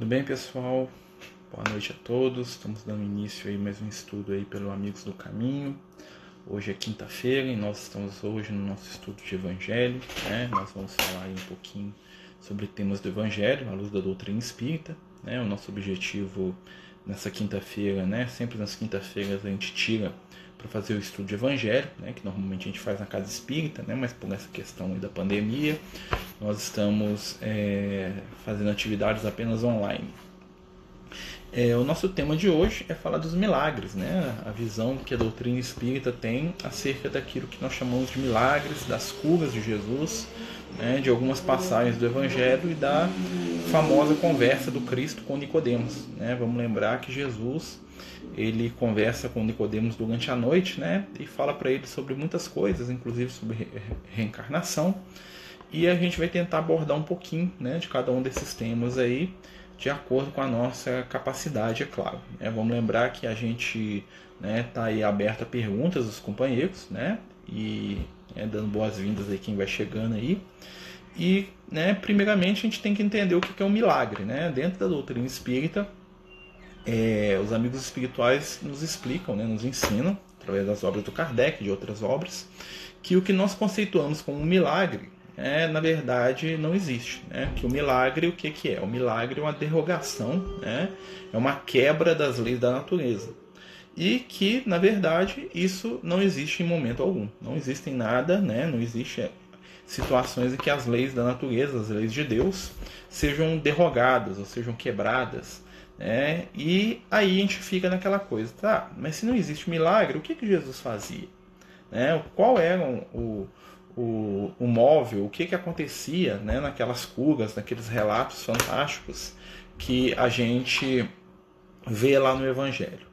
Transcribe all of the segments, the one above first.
Tudo bem, pessoal? Boa noite a todos. Estamos dando início aí mais um estudo aí pelo Amigos do Caminho. Hoje é quinta-feira e nós estamos hoje no nosso estudo de Evangelho. Né? Nós vamos falar aí um pouquinho sobre temas do Evangelho à luz da doutrina espírita. Né? O nosso objetivo nessa quinta-feira, né? Sempre nas quinta-feiras a gente tira para fazer o estudo de evangelho, né, que normalmente a gente faz na casa espírita, né, mas por essa questão da pandemia, nós estamos é, fazendo atividades apenas online. É, o nosso tema de hoje é falar dos milagres, né? a visão que a doutrina espírita tem acerca daquilo que nós chamamos de milagres, das curas de Jesus, né? de algumas passagens do Evangelho e da famosa conversa do Cristo com Nicodemos. Né? Vamos lembrar que Jesus ele conversa com Nicodemos durante a noite, né? E fala para ele sobre muitas coisas, inclusive sobre re reencarnação. E a gente vai tentar abordar um pouquinho, né, de cada um desses temas aí, de acordo com a nossa capacidade, é claro. É, vamos lembrar que a gente né, tá aí aberto a perguntas dos companheiros, né? E é, dando boas-vindas aí quem vai chegando aí. E, né, primeiramente, a gente tem que entender o que é um milagre, né? Dentro da doutrina espírita, é, os amigos espirituais nos explicam, né, nos ensinam, através das obras do Kardec e de outras obras, que o que nós conceituamos como um milagre, é, na verdade, não existe. Né? Que o milagre, o que, que é? O milagre é uma derrogação, né? é uma quebra das leis da natureza. E que, na verdade, isso não existe em momento algum. Não existe nada, né? não existe situações em que as leis da natureza, as leis de Deus, sejam derrogadas ou sejam quebradas é, e aí a gente fica naquela coisa, tá? Mas se não existe milagre, o que, que Jesus fazia? Né? Qual era o, o, o móvel, o que, que acontecia né, naquelas curas, naqueles relatos fantásticos que a gente vê lá no Evangelho?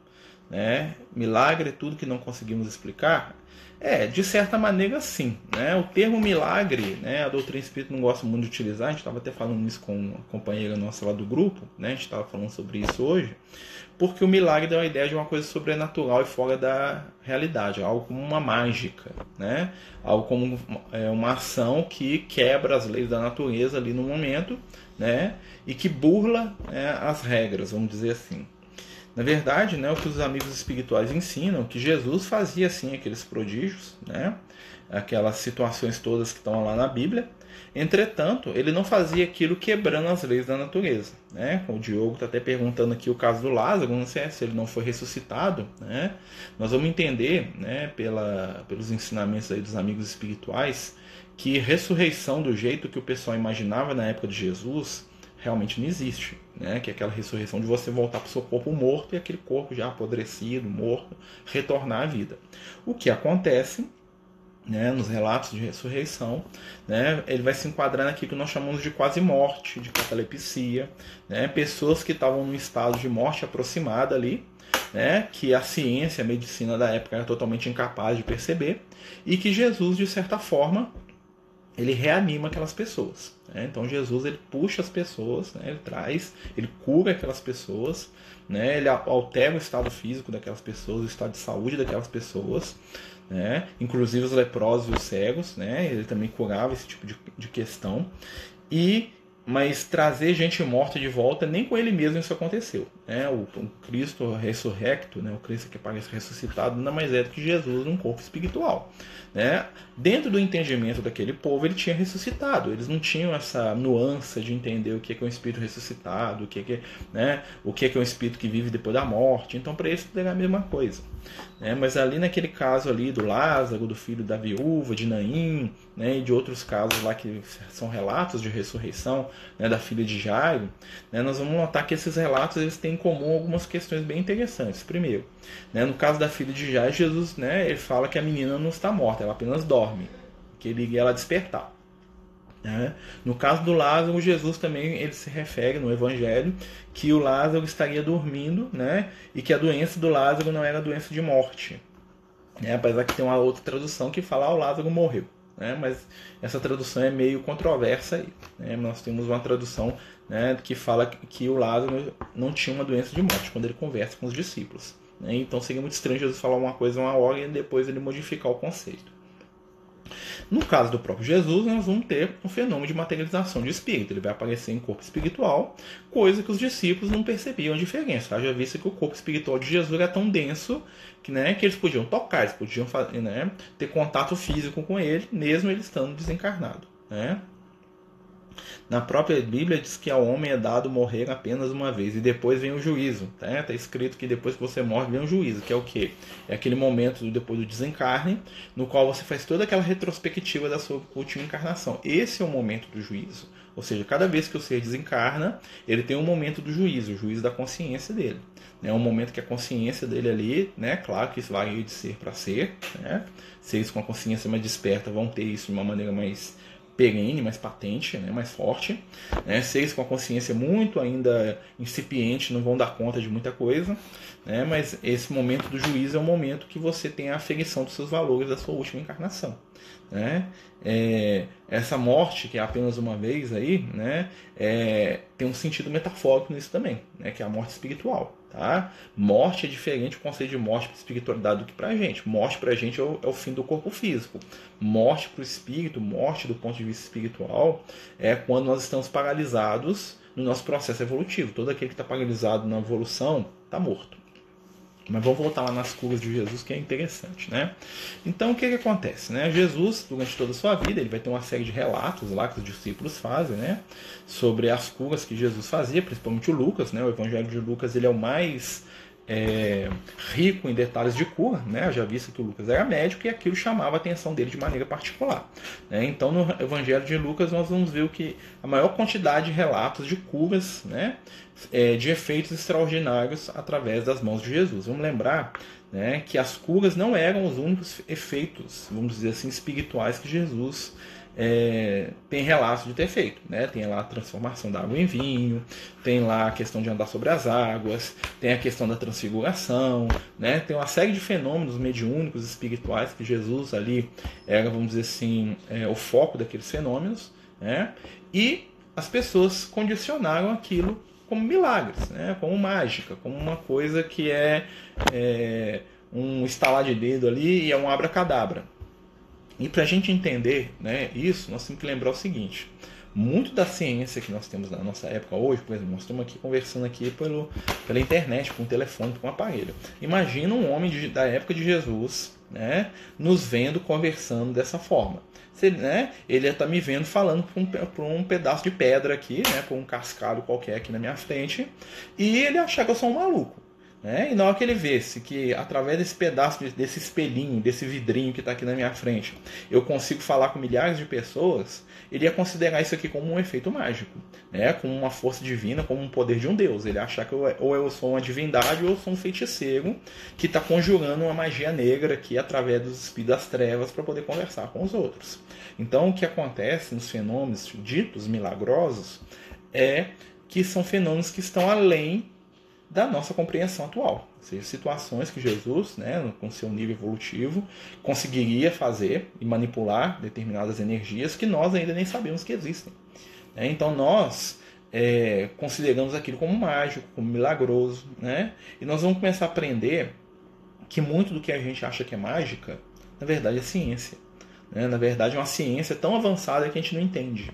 Né? Milagre é tudo que não conseguimos explicar? É, de certa maneira sim. Né? O termo milagre, né, a doutrina espírita não gosta muito de utilizar, a gente estava até falando isso com uma companheira nossa lá do grupo, né? a gente estava falando sobre isso hoje, porque o milagre dá uma ideia de uma coisa sobrenatural e fora da realidade, algo como uma mágica, né? algo como é, uma ação que quebra as leis da natureza ali no momento né? e que burla né, as regras, vamos dizer assim. Na verdade, né, o que os amigos espirituais ensinam, que Jesus fazia assim aqueles prodígios, né, aquelas situações todas que estão lá na Bíblia. Entretanto, ele não fazia aquilo quebrando as leis da natureza. Né? O Diogo está até perguntando aqui o caso do Lázaro, não sei se ele não foi ressuscitado. Né? Nós vamos entender né, pela, pelos ensinamentos aí dos amigos espirituais que ressurreição do jeito que o pessoal imaginava na época de Jesus realmente não existe, né? Que é aquela ressurreição de você voltar para o seu corpo morto e aquele corpo já apodrecido, morto, retornar à vida. O que acontece né, nos relatos de ressurreição, né, ele vai se enquadrar naquilo que nós chamamos de quase morte, de catalepsia, né, pessoas que estavam num estado de morte aproximada ali, né, que a ciência, a medicina da época era totalmente incapaz de perceber, e que Jesus, de certa forma, ele reanima aquelas pessoas. Né? Então Jesus ele puxa as pessoas, né? ele traz, ele cura aquelas pessoas, né? ele altera o estado físico daquelas pessoas, o estado de saúde daquelas pessoas, né? inclusive os leprosos e os cegos, né? ele também curava esse tipo de, de questão. E mas trazer gente morta de volta, nem com ele mesmo isso aconteceu. Né? O, o Cristo ressurrecto, né? o Cristo que parece ressuscitado, nada mais é do que Jesus num corpo espiritual. Né? Dentro do entendimento daquele povo, ele tinha ressuscitado. Eles não tinham essa nuance de entender o que é um espírito ressuscitado, o que é, né? o que é um espírito que vive depois da morte. Então, para eles, era a mesma coisa. Né? Mas ali naquele caso ali do Lázaro, do filho da viúva, de Naim, né? e de outros casos lá que são relatos de ressurreição né? da filha de Jairo, né? nós vamos notar que esses relatos eles têm em comum algumas questões bem interessantes. Primeiro, né? no caso da filha de Jairo, Jesus né? ele fala que a menina não está morta, ela apenas dorme, que ele ia ela despertar. Né? No caso do Lázaro, Jesus também ele se refere no Evangelho que o Lázaro estaria dormindo né? e que a doença do Lázaro não era doença de morte. Né? Apesar que tem uma outra tradução que fala que o Lázaro morreu. Né? Mas essa tradução é meio controversa. Né? Nós temos uma tradução né, que fala que o Lázaro não tinha uma doença de morte quando ele conversa com os discípulos. Né? Então seria muito estranho Jesus falar uma coisa uma hora e depois ele modificar o conceito. No caso do próprio Jesus, nós vamos ter um fenômeno de materialização de espírito. Ele vai aparecer em corpo espiritual, coisa que os discípulos não percebiam a diferença. Haja vista que o corpo espiritual de Jesus era tão denso que, né, que eles podiam tocar, eles podiam né, ter contato físico com ele, mesmo ele estando desencarnado. Né? Na própria Bíblia diz que ao homem é dado morrer apenas uma vez e depois vem o juízo. Está né? Tá escrito que depois que você morre vem o juízo, que é o quê? É aquele momento depois do desencarne, no qual você faz toda aquela retrospectiva da sua última encarnação. Esse é o momento do juízo. Ou seja, cada vez que o ser desencarna, ele tem um momento do juízo, o juízo da consciência dele. É um momento que a consciência dele ali, né? Claro que isso vai de ser para ser, né? Seres com a consciência mais desperta vão ter isso de uma maneira mais perene, mais patente, né, mais forte. Né? Seres com a consciência muito ainda incipiente não vão dar conta de muita coisa, né? mas esse momento do juízo é o momento que você tem a aferição dos seus valores da sua última encarnação. Né? É, essa morte, que é apenas uma vez aí, né? É, tem um sentido metafórico nisso também, né? que é a morte espiritual. Tá? Morte é diferente o conceito de morte para espiritualidade do que para a gente. Morte para a gente é o, é o, fim do corpo físico. Morte para o espírito, morte do ponto de vista espiritual, é quando nós estamos paralisados no nosso processo evolutivo. Todo aquele que está paralisado na evolução está morto. Mas vamos voltar lá nas curas de Jesus, que é interessante, né? Então, o que, que acontece? Né? Jesus, durante toda a sua vida, ele vai ter uma série de relatos lá que os discípulos fazem, né? Sobre as curas que Jesus fazia, principalmente o Lucas, né? O Evangelho de Lucas, ele é o mais é, rico em detalhes de cura, né? Já visto que o Lucas era médico e aquilo chamava a atenção dele de maneira particular. Né? Então, no Evangelho de Lucas, nós vamos ver que a maior quantidade de relatos de curas, né? É, de efeitos extraordinários através das mãos de Jesus. Vamos lembrar né, que as curas não eram os únicos efeitos, vamos dizer assim, espirituais que Jesus é, tem relatos de ter feito. Né? Tem lá a transformação da água em vinho, tem lá a questão de andar sobre as águas, tem a questão da transfiguração, né? tem uma série de fenômenos mediúnicos espirituais que Jesus ali era, vamos dizer assim, é, o foco daqueles fenômenos. Né? E as pessoas condicionaram aquilo como milagres, né? como mágica, como uma coisa que é, é um estalar de dedo ali e é um abracadabra. E para a gente entender né, isso, nós temos que lembrar o seguinte: muito da ciência que nós temos na nossa época hoje, por exemplo, nós estamos aqui conversando aqui pelo, pela internet, com um telefone, com um aparelho. Imagina um homem de, da época de Jesus, né, nos vendo conversando dessa forma. Se, né, ele ia estar tá me vendo falando por um, por um, pedaço de pedra aqui, né, por um cascalho qualquer aqui na minha frente, e ele achar que eu sou um maluco. Né? E na hora que ele vê-se que através desse pedaço, desse espelhinho, desse vidrinho que está aqui na minha frente, eu consigo falar com milhares de pessoas, ele ia considerar isso aqui como um efeito mágico, né? como uma força divina, como um poder de um deus. Ele ia achar que eu, ou eu sou uma divindade ou eu sou um feiticeiro que está conjurando uma magia negra aqui através dos espíritos das trevas para poder conversar com os outros. Então, o que acontece nos fenômenos ditos milagrosos é que são fenômenos que estão além da nossa compreensão atual. Ou seja, situações que Jesus, né, com seu nível evolutivo, conseguiria fazer e manipular determinadas energias que nós ainda nem sabemos que existem. Né? Então nós é, consideramos aquilo como mágico, como milagroso, né? e nós vamos começar a aprender que muito do que a gente acha que é mágica, na verdade é ciência. Né? Na verdade é uma ciência tão avançada que a gente não entende.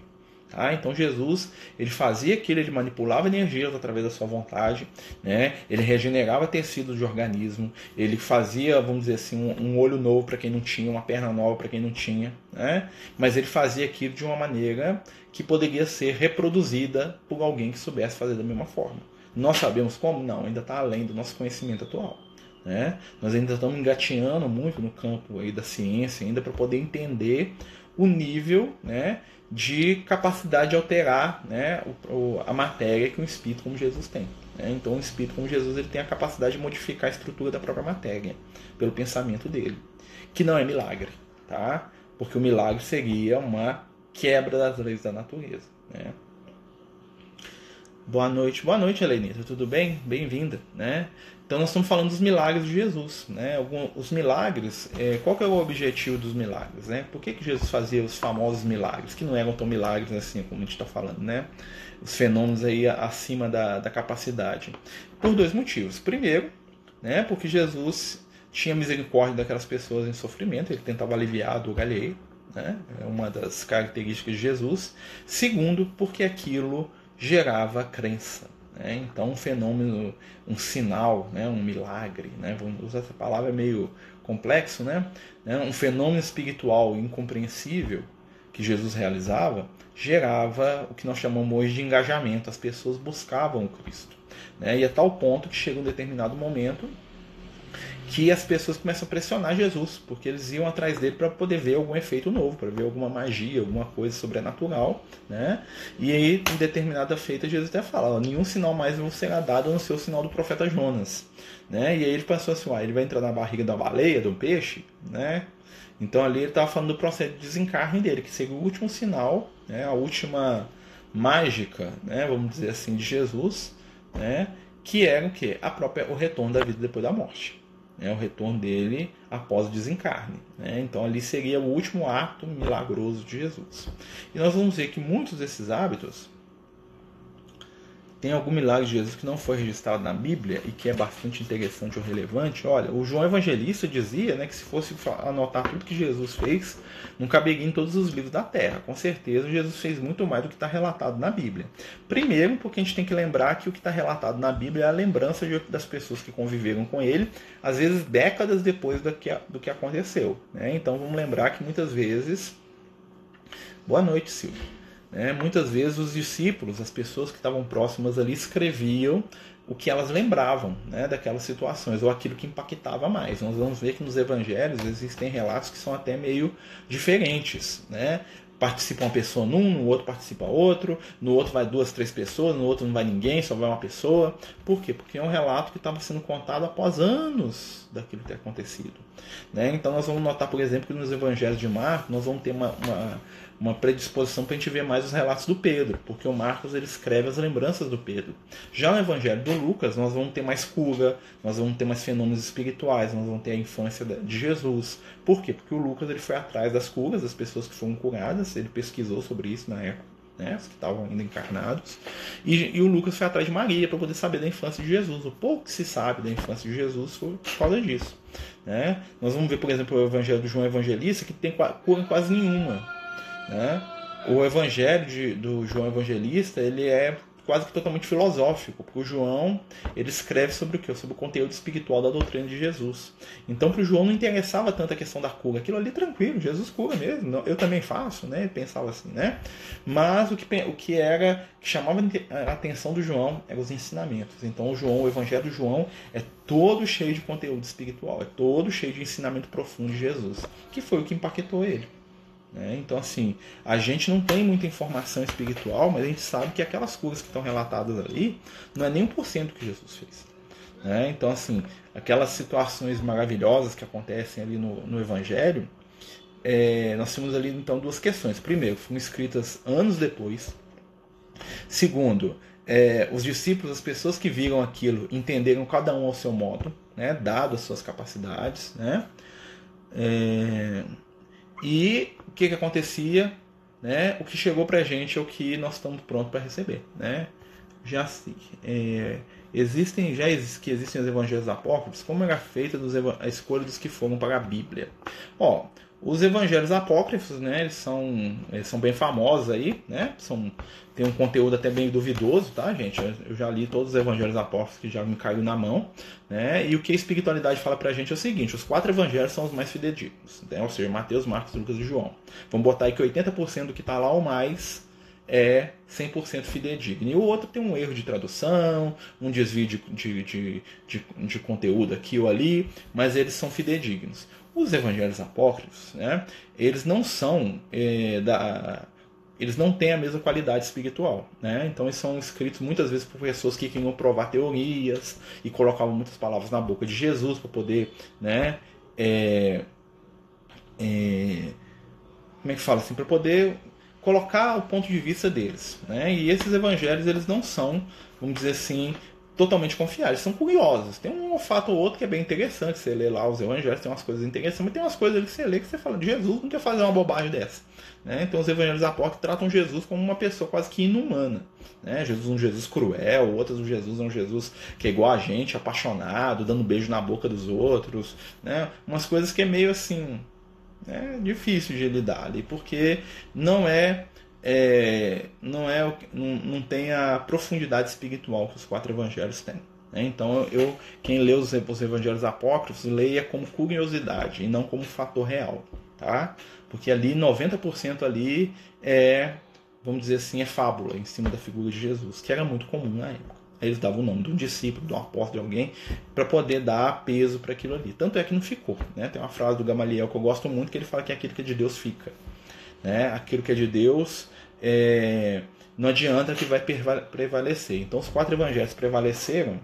Tá? Então Jesus ele fazia aquilo, ele manipulava energias através da sua vontade, né? ele regenerava tecidos de organismo, ele fazia, vamos dizer assim, um, um olho novo para quem não tinha, uma perna nova para quem não tinha, né? mas ele fazia aquilo de uma maneira que poderia ser reproduzida por alguém que soubesse fazer da mesma forma. Nós sabemos como? Não, ainda está além do nosso conhecimento atual. Né? Nós ainda estamos engateando muito no campo aí da ciência ainda para poder entender o nível né, de capacidade de alterar né, o, a matéria que um espírito como Jesus tem. Né? Então, um espírito como Jesus ele tem a capacidade de modificar a estrutura da própria matéria pelo pensamento dele, que não é milagre, tá? Porque o milagre seria uma quebra das leis da natureza. Né? Boa noite, boa noite, Helenita. Tudo bem? Bem-vinda, né? Então nós estamos falando dos milagres de Jesus, né? os milagres, é, qual que é o objetivo dos milagres, né? Por que, que Jesus fazia os famosos milagres, que não eram tão milagres assim como a gente está falando, né? Os fenômenos aí acima da, da capacidade. Por dois motivos. Primeiro, né? Porque Jesus tinha misericórdia daquelas pessoas em sofrimento, ele tentava aliviar a dor né? é uma das características de Jesus. Segundo, porque aquilo gerava crença. Né? Então, um fenômeno, um sinal, né? um milagre, né? vamos usar essa palavra é meio complexo, né? né? um fenômeno espiritual incompreensível que Jesus realizava gerava o que nós chamamos hoje de engajamento. As pessoas buscavam o Cristo. Né? E a tal ponto que chega um determinado momento que as pessoas começam a pressionar Jesus, porque eles iam atrás dele para poder ver algum efeito novo, para ver alguma magia, alguma coisa sobrenatural, né? E aí, em determinada feita, Jesus até fala: nenhum sinal mais vos será dado no seu sinal do profeta Jonas, né? E aí ele pensou assim: ah, ele vai entrar na barriga da baleia, do peixe, né? Então ali ele estava falando do processo de desencarne dele, que seria o último sinal, né? A última mágica, né? Vamos dizer assim, de Jesus, né? Que era o que? A própria o retorno da vida depois da morte né, o retorno dele após o desencarne. Né? Então ali seria o último ato milagroso de Jesus. E nós vamos ver que muitos desses hábitos tem algum milagre de Jesus que não foi registrado na Bíblia e que é bastante interessante ou relevante. Olha, o João Evangelista dizia né, que se fosse anotar tudo que Jesus fez, não caberia em todos os livros da Terra. Com certeza, Jesus fez muito mais do que está relatado na Bíblia. Primeiro, porque a gente tem que lembrar que o que está relatado na Bíblia é a lembrança das pessoas que conviveram com ele, às vezes décadas depois do que, do que aconteceu. Né? Então, vamos lembrar que muitas vezes. Boa noite, Silvio. Né? Muitas vezes os discípulos, as pessoas que estavam próximas ali, escreviam o que elas lembravam né, daquelas situações, ou aquilo que impactava mais. Nós vamos ver que nos evangelhos existem relatos que são até meio diferentes. Né? Participa uma pessoa num, no outro participa outro, no outro vai duas, três pessoas, no outro não vai ninguém, só vai uma pessoa. Por quê? Porque é um relato que estava sendo contado após anos daquilo ter acontecido. Né? Então nós vamos notar, por exemplo, que nos evangelhos de Marcos nós vamos ter uma, uma uma predisposição para a gente ver mais os relatos do Pedro, porque o Marcos ele escreve as lembranças do Pedro. Já no Evangelho do Lucas, nós vamos ter mais cura, nós vamos ter mais fenômenos espirituais, nós vamos ter a infância de Jesus. Por quê? Porque o Lucas ele foi atrás das curas, das pessoas que foram curadas, ele pesquisou sobre isso na época. Né, que estavam ainda encarnados, e, e, o Lucas foi atrás de Maria para poder saber da infância de Jesus. O pouco que se sabe da infância de Jesus foi por causa disso. Né? Nós vamos ver, por exemplo, o Evangelho de João Evangelista, que tem cura quase nenhuma. Né? O evangelho de, do João Evangelista ele é quase que totalmente filosófico, porque o João ele escreve sobre o que? Sobre o conteúdo espiritual da doutrina de Jesus. Então, para o João não interessava tanto a questão da cura, aquilo ali tranquilo, Jesus cura mesmo, eu também faço, né? Ele pensava assim, né? Mas o que, o que era que chamava a atenção do João eram os ensinamentos. Então, o João, o Evangelho do João é todo cheio de conteúdo espiritual, é todo cheio de ensinamento profundo de Jesus, que foi o que impactou ele. Né? Então, assim, a gente não tem muita informação espiritual, mas a gente sabe que aquelas curas que estão relatadas ali não é nem um por cento que Jesus fez. Né? Então, assim, aquelas situações maravilhosas que acontecem ali no, no Evangelho, é, nós temos ali então duas questões. Primeiro, foram escritas anos depois. Segundo, é, os discípulos, as pessoas que viram aquilo, entenderam cada um ao seu modo, né, dado as suas capacidades. Né? É, e que, que acontecia? Né? O que chegou para a gente é o que nós estamos prontos para receber. Né? Já é, existem já que existem os evangelhos apócrifos, como era feita dos, a escolha dos que foram para a Bíblia. Ó, os evangelhos apócrifos, né, eles são, eles são bem famosos aí, né? São, tem um conteúdo até bem duvidoso, tá, gente? Eu já li todos os evangelhos apócrifos que já me caiu na mão, né? E o que a espiritualidade fala pra gente é o seguinte: os quatro evangelhos são os mais fidedignos, né? ou seja, Mateus, Marcos, Lucas e João. Vamos botar aí que 80% do que tá lá ou mais é 100% fidedigno. E o outro tem um erro de tradução, um desvio de, de, de, de, de conteúdo aqui ou ali, mas eles são fidedignos. Os evangelhos apócrifos, né, eles não são é, da, eles não têm a mesma qualidade espiritual, né? Então eles são escritos muitas vezes por pessoas que queriam provar teorias e colocavam muitas palavras na boca de Jesus para poder, né? É, é, como é que fala assim? Para poder colocar o ponto de vista deles, né? E esses evangelhos eles não são, vamos dizer assim, totalmente confiáveis, são curiosos. Tem um fato ou outro que é bem interessante, você lê lá os evangelhos, tem umas coisas interessantes, mas tem umas coisas que você lê que você fala, Jesus não quer fazer uma bobagem dessa. Né? Então os evangelhos apócrifos tratam Jesus como uma pessoa quase que inumana. Né? Jesus um Jesus cruel, outros um Jesus é um Jesus que é igual a gente, apaixonado, dando beijo na boca dos outros. Né? Umas coisas que é meio assim, É difícil de lidar ali, porque não é, é não é não, não tem a profundidade espiritual que os quatro evangelhos têm. Né? Então, eu, quem lê os, os evangelhos apócrifos, leia como curiosidade e não como fator real, tá? Porque ali 90% ali é, vamos dizer assim, é fábula em cima da figura de Jesus, que era muito comum na época. Eles davam o nome de um discípulo, de uma porta de alguém, para poder dar peso para aquilo ali. Tanto é que não ficou. Né? Tem uma frase do Gamaliel que eu gosto muito, que ele fala que aquilo que é de Deus fica. Né? Aquilo que é de Deus é... não adianta que vai prevalecer. Então os quatro evangelhos prevaleceram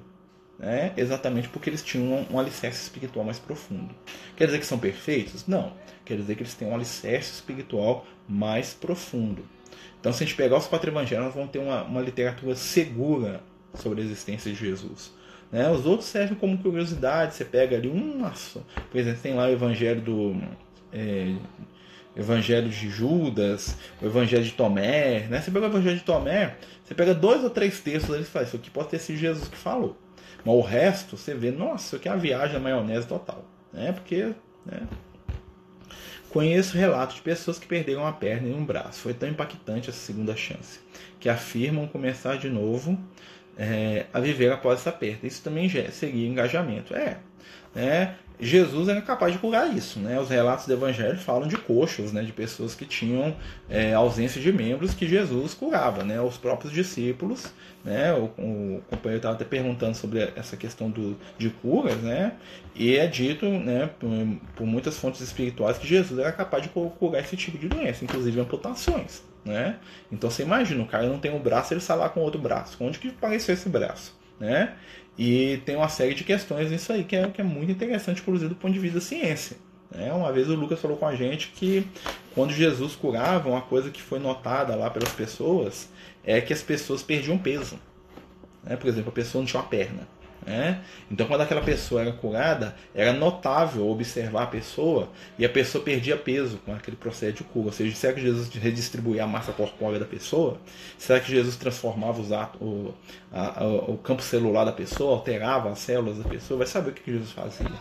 né? exatamente porque eles tinham um alicerce espiritual mais profundo. Quer dizer que são perfeitos? Não. Quer dizer que eles têm um alicerce espiritual mais profundo. Então, se a gente pegar os quatro evangelhos, nós vamos ter uma, uma literatura segura sobre a existência de Jesus. Né? Os outros servem como curiosidade. Você pega ali um. Nossa, por exemplo, tem lá o evangelho do. É, Evangelho de Judas, o Evangelho de Tomé, né? Você pega o Evangelho de Tomé, você pega dois ou três textos, ele faz, isso aqui pode ter sido Jesus que falou. Mas o resto, você vê, nossa, isso aqui é uma viagem na maionese total. Né? Porque né? conheço relatos de pessoas que perderam uma perna e um braço. Foi tão impactante essa segunda chance. Que afirmam começar de novo é, a viver após essa perda. Isso também seria engajamento. É. Né? Jesus era capaz de curar isso. Né? Os relatos do Evangelho falam de coxos, né? de pessoas que tinham é, ausência de membros que Jesus curava. Né? Os próprios discípulos, né? o, o companheiro estava até perguntando sobre essa questão do, de curas, né? e é dito né, por, por muitas fontes espirituais que Jesus era capaz de curar esse tipo de doença, inclusive amputações. Né? Então você imagina, o cara não tem um braço, ele sai lá com outro braço. Onde que apareceu esse braço? Né? E tem uma série de questões nisso aí que é, que é muito interessante, inclusive do ponto de vista da ciência. Né? Uma vez o Lucas falou com a gente que quando Jesus curava, uma coisa que foi notada lá pelas pessoas é que as pessoas perdiam peso. Né? Por exemplo, a pessoa não tinha uma perna. Né? Então, quando aquela pessoa era curada, era notável observar a pessoa e a pessoa perdia peso com aquele processo de cura. Ou seja, será que Jesus redistribuía a massa corpórea da pessoa? Será que Jesus transformava os atos, o, a, o campo celular da pessoa, alterava as células da pessoa? Vai saber o que Jesus fazia.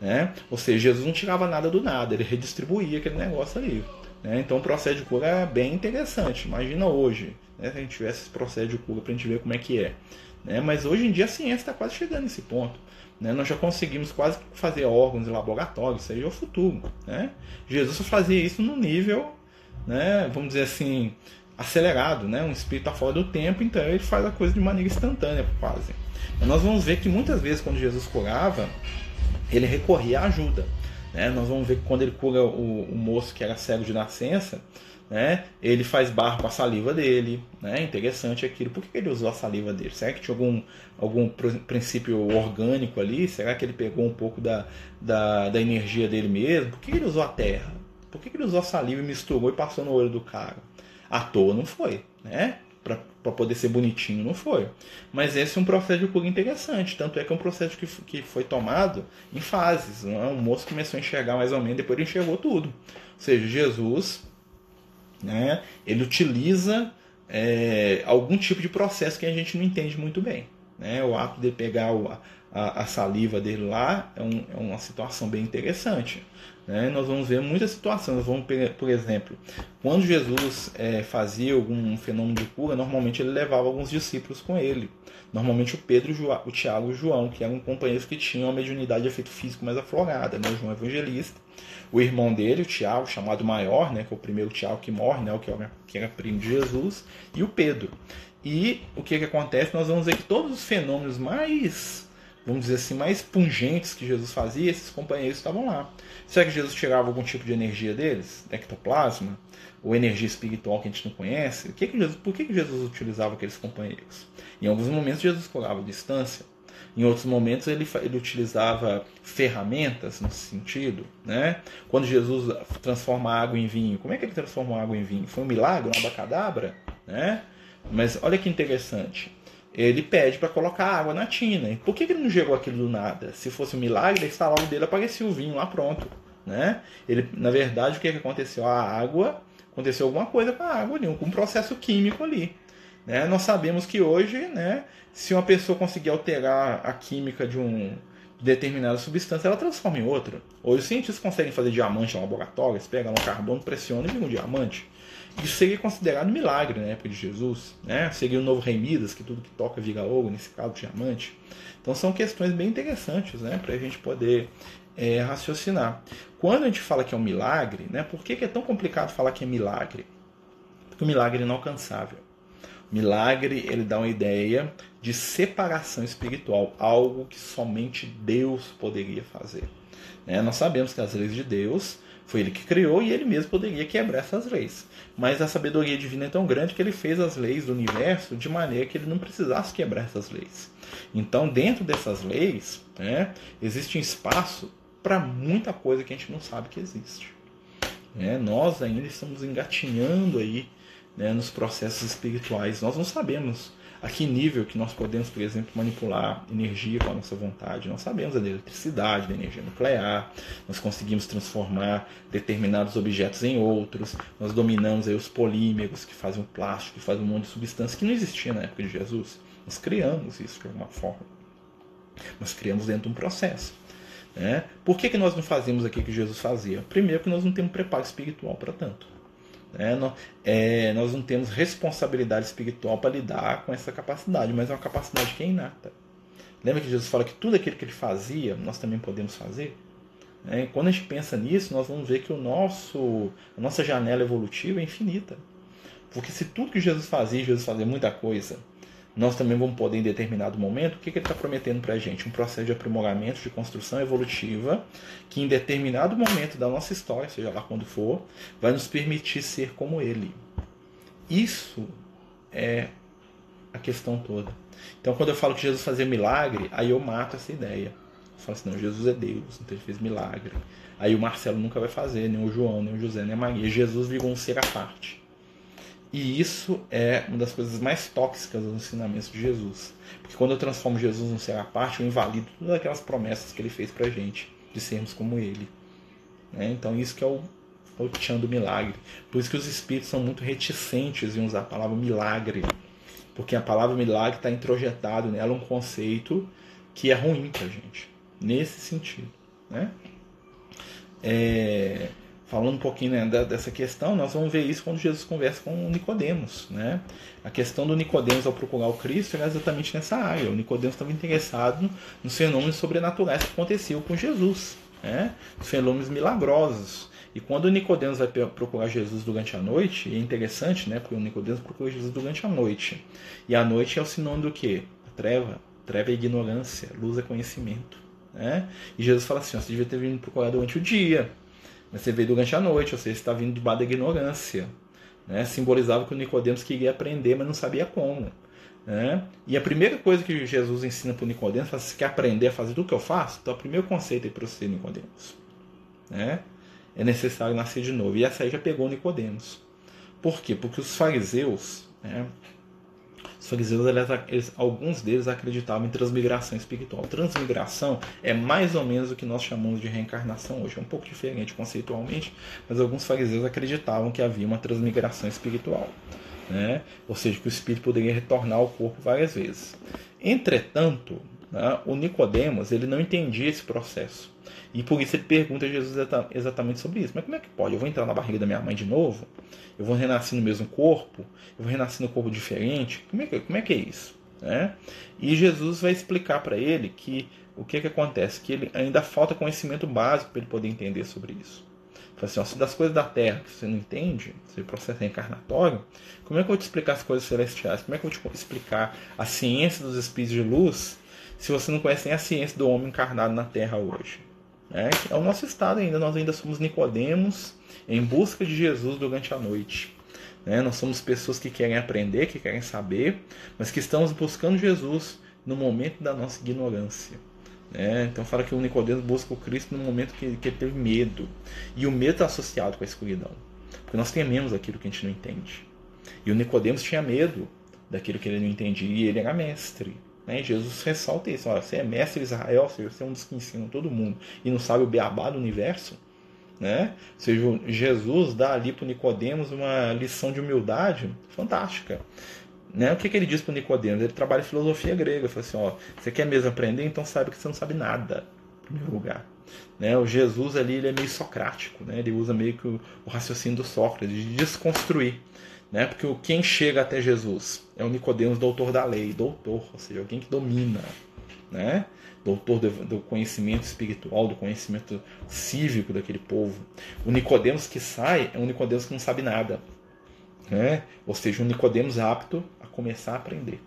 Né? Ou seja, Jesus não tirava nada do nada, ele redistribuía aquele negócio ali. Né? Então, o processo de cura é bem interessante. Imagina hoje, né? se a gente tivesse esse processo de cura para a gente ver como é que é. Né? Mas hoje em dia a ciência está quase chegando nesse ponto. Né? Nós já conseguimos quase fazer órgãos em laboratório, isso aí é o futuro. Né? Jesus fazia isso no nível, né, vamos dizer assim, acelerado. Né? Um espírito está fora do tempo, então ele faz a coisa de maneira instantânea, quase. Então, nós vamos ver que muitas vezes, quando Jesus curava, ele recorria à ajuda. Né? Nós vamos ver que quando ele cura o, o moço que era cego de nascença, né? Ele faz barro com a saliva dele, né? Interessante aquilo. Por que ele usou a saliva dele? Será que tinha algum, algum princípio orgânico ali? Será que ele pegou um pouco da, da, da energia dele mesmo? Por que ele usou a terra? Por que ele usou a saliva e misturou e passou no olho do cara? À toa não foi, né? Para poder ser bonitinho, não foi. Mas esse é um processo de cura interessante. Tanto é que é um processo que, que foi tomado em fases. Né? O moço começou a enxergar mais ou menos, depois ele enxergou tudo. Ou seja, Jesus né, ele utiliza é, algum tipo de processo que a gente não entende muito bem. Né? O ato de pegar o, a, a, saliva dele lá é, um, é, uma situação bem interessante. Né? Nós vamos ver muitas situações. Vamos, por exemplo, quando Jesus é, fazia algum fenômeno de cura, normalmente ele levava alguns discípulos com ele. Normalmente o Pedro, o Tiago e o João, que eram companheiros que tinham uma mediunidade de efeito físico mais aflorada. Né? O João Evangelista o irmão dele, o Tiago, chamado maior, né, que é o primeiro Tiago que morre, né, o que era, que era primo de Jesus, e o Pedro. E o que, que acontece? Nós vamos ver que todos os fenômenos mais, vamos dizer assim, mais pungentes que Jesus fazia, esses companheiros estavam lá. Será que Jesus tirava algum tipo de energia deles? Ectoplasma? Ou energia espiritual que a gente não conhece? Que que Jesus, por que, que Jesus utilizava aqueles companheiros? Em alguns momentos Jesus curava distância, em outros momentos ele, ele utilizava ferramentas nesse sentido, né? Quando Jesus transforma água em vinho, como é que ele transformou água em vinho? Foi um milagre, uma abacadabra, né? Mas olha que interessante. Ele pede para colocar água na tina. Por que ele não jogou aquilo do nada? Se fosse um milagre, ele estava dele aparecia o vinho lá pronto, né? Ele, na verdade, o que, que aconteceu? A água aconteceu alguma coisa com a água ali, um processo químico ali. Né? Nós sabemos que hoje, né, se uma pessoa conseguir alterar a química de um, de determinada substância, ela transforma em outra. Hoje os cientistas conseguem fazer diamante em laboratório, eles pegam um carbono, pressionam e viram um diamante. Isso seria considerado milagre na época de Jesus. Né? Seria o novo rei Midas, que tudo que toca vira ouro, nesse caso diamante. Então são questões bem interessantes né? para a gente poder é, raciocinar. Quando a gente fala que é um milagre, né? por que, que é tão complicado falar que é milagre? Porque o milagre é inalcançável. O milagre ele dá uma ideia de separação espiritual, algo que somente Deus poderia fazer. Né? Nós sabemos que as leis de Deus foi ele que criou e ele mesmo poderia quebrar essas leis. Mas a sabedoria divina é tão grande que ele fez as leis do universo de maneira que ele não precisasse quebrar essas leis. Então, dentro dessas leis, né, existe um espaço para muita coisa que a gente não sabe que existe. É, nós ainda estamos engatinhando aí né, nos processos espirituais. Nós não sabemos a que nível que nós podemos, por exemplo, manipular energia com a nossa vontade. Nós sabemos da eletricidade, da energia nuclear, nós conseguimos transformar determinados objetos em outros, nós dominamos aí os polímeros que fazem o plástico, que fazem um monte de substância que não existia na época de Jesus. Nós criamos isso de alguma forma. Nós criamos dentro de um processo. Né? Por que, que nós não fazemos aqui o que Jesus fazia? Primeiro, que nós não temos preparo espiritual para tanto. É, é, nós não temos responsabilidade espiritual para lidar com essa capacidade, mas é uma capacidade que é inata. Lembra que Jesus fala que tudo aquilo que ele fazia, nós também podemos fazer? É, quando a gente pensa nisso, nós vamos ver que o nosso, a nossa janela evolutiva é infinita. Porque se tudo que Jesus fazia, Jesus fazia muita coisa, nós também vamos poder, em determinado momento, o que, que ele está prometendo para a gente? Um processo de aprimoramento, de construção evolutiva, que em determinado momento da nossa história, seja lá quando for, vai nos permitir ser como ele. Isso é a questão toda. Então, quando eu falo que Jesus fazia milagre, aí eu mato essa ideia. Eu falo assim, não, Jesus é Deus, então ele fez milagre. Aí o Marcelo nunca vai fazer, nem o João, nem o José, nem a Maria. Jesus virou um ser à parte. E isso é uma das coisas mais tóxicas dos ensinamentos de Jesus. Porque quando eu transformo Jesus num ser à parte, eu invalido todas aquelas promessas que ele fez pra gente, de sermos como ele. Né? Então isso que é o, é o tchan do milagre. Por isso que os espíritos são muito reticentes em usar a palavra milagre. Porque a palavra milagre está introjetado nela um conceito que é ruim pra gente. Nesse sentido. Né? É falando um pouquinho né, dessa questão, nós vamos ver isso quando Jesus conversa com Nicodemos, né? A questão do Nicodemos ao procurar o Cristo era exatamente nessa área. O Nicodemos estava interessado nos fenômenos sobrenaturais que aconteciam com Jesus, né? Os fenômenos milagrosos. E quando o Nicodemos vai procurar Jesus durante a noite, é interessante, né? Porque o Nicodemos procura Jesus durante a noite. E a noite é o sinônimo do quê? A treva. Treva é ignorância, luz é conhecimento. Né? E Jesus fala assim: você devia ter vindo procurar durante o dia mas você veio durante a noite, ou seja, está vindo de da ignorância. Né? Simbolizava que o Nicodemos queria aprender, mas não sabia como. Né? E a primeira coisa que Jesus ensina para o Nicodemos, é: se quer aprender a fazer tudo que eu faço, então o primeiro conceito é para você, Nicodemos. Né? É necessário nascer de novo. E essa aí já pegou Nicodemos. Por quê? Porque os fariseus, né, os fariseus, eles, eles, alguns deles acreditavam em transmigração espiritual. Transmigração é mais ou menos o que nós chamamos de reencarnação hoje. É um pouco diferente conceitualmente, mas alguns fariseus acreditavam que havia uma transmigração espiritual. Né? Ou seja, que o espírito poderia retornar ao corpo várias vezes. Entretanto, né, o Nicodemos ele não entendia esse processo. E por isso ele pergunta a Jesus exatamente sobre isso. Mas como é que pode? Eu vou entrar na barriga da minha mãe de novo? Eu vou renascer no mesmo corpo? Eu vou renascer no corpo diferente? Como é que, como é, que é isso? Né? E Jesus vai explicar para ele que o que, que acontece? Que ele ainda falta conhecimento básico para ele poder entender sobre isso. Fala assim, ó, se das coisas da terra que você não entende, se o processo é encarnatório, como é que eu vou te explicar as coisas celestiais? Como é que eu vou te explicar a ciência dos espíritos de luz se você não conhece nem a ciência do homem encarnado na terra hoje? É, é o nosso estado ainda, nós ainda somos Nicodemos em busca de Jesus durante a noite. Né? Nós somos pessoas que querem aprender, que querem saber, mas que estamos buscando Jesus no momento da nossa ignorância. Né? Então fala que o Nicodemos busca o Cristo no momento que, que ele teve medo. E o medo está associado com a escuridão. Porque nós tememos aquilo que a gente não entende. E o Nicodemos tinha medo daquilo que ele não entendia, e ele era mestre. Né? Jesus ressalta isso: olha, você é mestre Israel, você é um dos que ensinam todo mundo e não sabe o beabá do universo. Né? Ou seja, Jesus dá ali para Nicodemos uma lição de humildade fantástica. Né? O que, que ele diz para Nicodemos? Ele trabalha em filosofia grega. Fala assim: ó, você quer mesmo aprender? Então saiba que você não sabe nada, em primeiro lugar. Né? O Jesus ali ele é meio socrático, né? ele usa meio que o, o raciocínio do Sócrates, de desconstruir. Né? Porque quem chega até Jesus é o Nicodemos, doutor da lei, doutor, ou seja, alguém que domina, né? doutor do, do conhecimento espiritual, do conhecimento cívico daquele povo. O Nicodemos que sai é um Nicodemos que não sabe nada, né? ou seja, um Nicodemos apto a começar a aprender.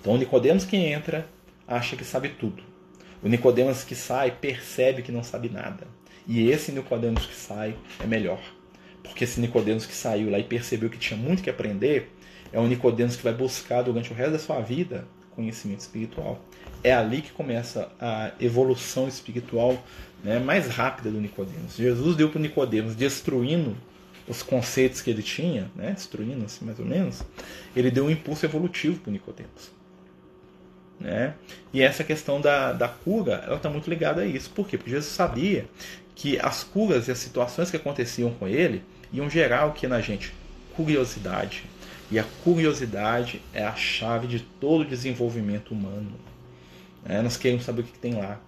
Então, o Nicodemos que entra acha que sabe tudo. O Nicodemos que sai percebe que não sabe nada. E esse Nicodemos que sai é melhor. Porque esse Nicodemos que saiu lá e percebeu que tinha muito que aprender, é o Nicodemos que vai buscar durante o resto da sua vida conhecimento espiritual. É ali que começa a evolução espiritual né, mais rápida do Nicodemos. Jesus deu para Nicodemos destruindo os conceitos que ele tinha, né, destruindo assim mais ou menos, ele deu um impulso evolutivo para Nicodemos. Né? E essa questão da, da cura, ela está muito ligada a isso. Por quê? Porque Jesus sabia que as curas e as situações que aconteciam com ele iam gerar o que na gente? Curiosidade. E a curiosidade é a chave de todo desenvolvimento humano. É, nós queremos saber o que, que tem lá.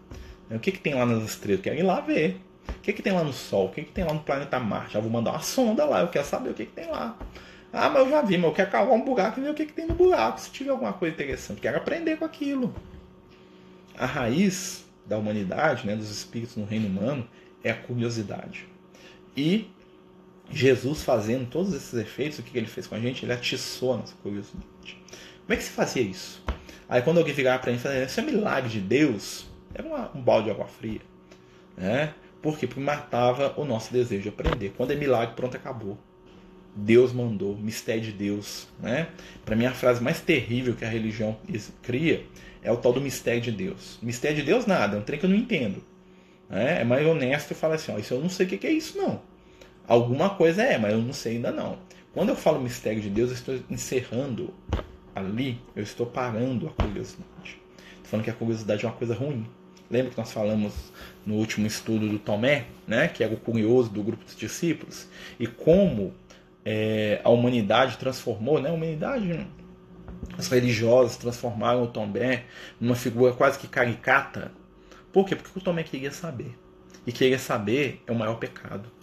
O que, que tem lá nas estrelas? Eu quero ir lá ver. O que, que tem lá no Sol? O que, que tem lá no planeta Marte? Já vou mandar uma sonda lá, eu quero saber o que, que tem lá. Ah, mas eu já vi, mas eu quero cavar um buraco e ver o que, que tem no buraco. Se tiver alguma coisa interessante, quero aprender com aquilo. A raiz da humanidade, né, dos espíritos no reino humano, é a curiosidade. E Jesus fazendo todos esses efeitos, o que ele fez com a gente? Ele atiçou a nossa curiosidade. Como é que se fazia isso? Aí quando alguém virava para mim falava, isso é milagre de Deus, era uma, um balde de água fria. Né? Por quê? Porque matava o nosso desejo de aprender. Quando é milagre, pronto, acabou. Deus mandou, mistério de Deus. Né? Para mim, a frase mais terrível que a religião cria é o tal do mistério de Deus. Mistério de Deus, nada, é um trem que eu não entendo. Né? É mais honesto e falar assim: ó, isso eu não sei o que é isso, não. Alguma coisa é, mas eu não sei ainda não. Quando eu falo mistério de Deus, eu estou encerrando ali, eu estou parando a curiosidade. Estou falando que a curiosidade é uma coisa ruim. Lembra que nós falamos no último estudo do Tomé, né, que era o curioso do grupo dos discípulos, e como é, a humanidade transformou, né, a humanidade, os religiosos transformaram o Tomé numa figura quase que caricata. Por quê? Porque o Tomé queria saber. E querer saber é o maior pecado.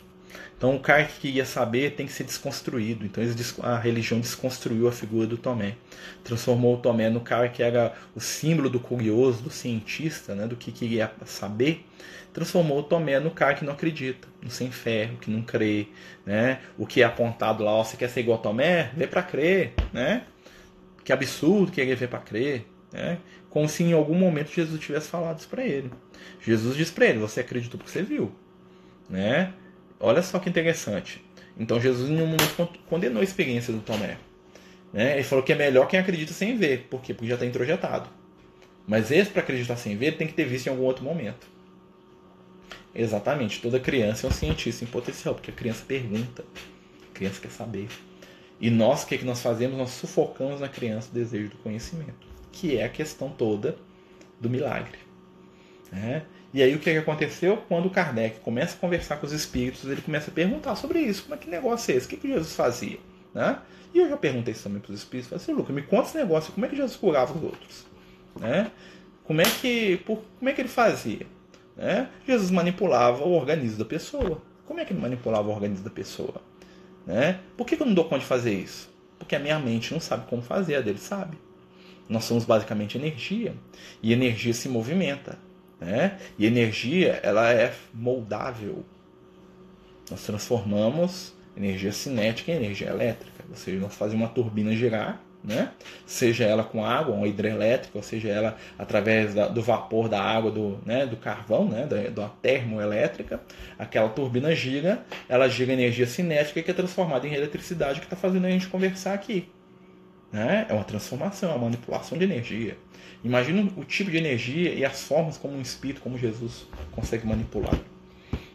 Então o cara que queria saber tem que ser desconstruído. Então a religião desconstruiu a figura do Tomé. Transformou o Tomé no cara que era o símbolo do curioso, do cientista, né, do que queria saber. Transformou o Tomé no cara que não acredita, no sem fé, que não crê. Né? O que é apontado lá, ó, você quer ser igual a Tomé? Vê para crer. Né? Que absurdo querer ver para crer. Né? Como se em algum momento Jesus tivesse falado isso para ele. Jesus diz para ele: Você acreditou porque você viu. Né? Olha só que interessante. Então Jesus em um momento condenou a experiência do Tomé. Né? Ele falou que é melhor quem acredita sem ver. Por quê? Porque já está introjetado. Mas esse para acreditar sem ver tem que ter visto em algum outro momento. Exatamente. Toda criança é um cientista em potencial, porque a criança pergunta. A criança quer saber. E nós, o que, é que nós fazemos? Nós sufocamos na criança o desejo do conhecimento. Que é a questão toda do milagre. Né? E aí o que, aconteceu? Quando Kardec começa a conversar com os espíritos, ele começa a perguntar sobre isso. Como é que negócio é esse? O que, que Jesus fazia? Né? E eu já perguntei isso também para os espíritos. Falei assim, Lucas, me conta esse negócio. Como é que Jesus curava os outros? Né? Como, é que, por, como é que ele fazia? Né? Jesus manipulava o organismo da pessoa. Como é que ele manipulava o organismo da pessoa? Né? Por que, que eu não dou conta de fazer isso? Porque a minha mente não sabe como fazer, a dele sabe. Nós somos basicamente energia. E energia se movimenta. Né? E energia ela é moldável. Nós transformamos energia cinética em energia elétrica. Ou seja, nós fazemos uma turbina girar, né? seja ela com água, uma hidrelétrica, ou seja ela através da, do vapor da água, do, né, do carvão, né, da, da termoelétrica. Aquela turbina gira, ela gira energia cinética que é transformada em eletricidade que está fazendo a gente conversar aqui. Né? É uma transformação, é uma manipulação de energia. Imagina o tipo de energia e as formas como um espírito, como Jesus consegue manipular.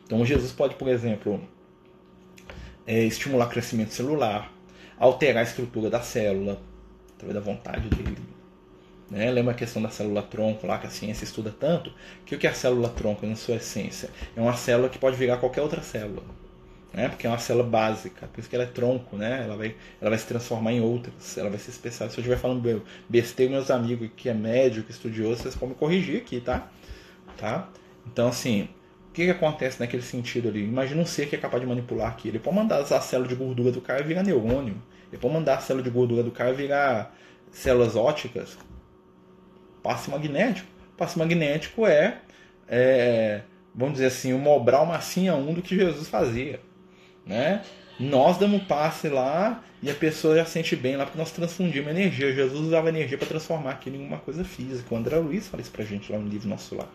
Então Jesus pode, por exemplo, é, estimular crescimento celular, alterar a estrutura da célula, através da vontade dele. Né? Lembra a questão da célula tronco lá que a ciência estuda tanto? Que o que é a célula tronco na sua essência? É uma célula que pode virar qualquer outra célula. Né? Porque é uma célula básica, por isso que ela é tronco, né? Ela vai, ela vai se transformar em outras, ela vai se especializar. Se eu estiver falando besteira, meus amigos que é médico, estudioso, vocês podem me corrigir aqui, tá? Tá? Então, assim, o que, que acontece naquele sentido ali? Imagina um ser que é capaz de manipular aquilo. Ele pode mandar a célula de gordura do cara virar neurônio. Ele pode mandar a célula de gordura do cara virar células óticas. Passe magnético. Passe magnético é, é vamos dizer assim, o Mobral massinha 1 do que Jesus fazia né? Nós damos passe lá e a pessoa já sente bem lá porque nós transfundimos energia. Jesus usava energia para transformar aquilo em uma coisa física. O André Luiz fala isso pra gente lá no livro Nosso Lar.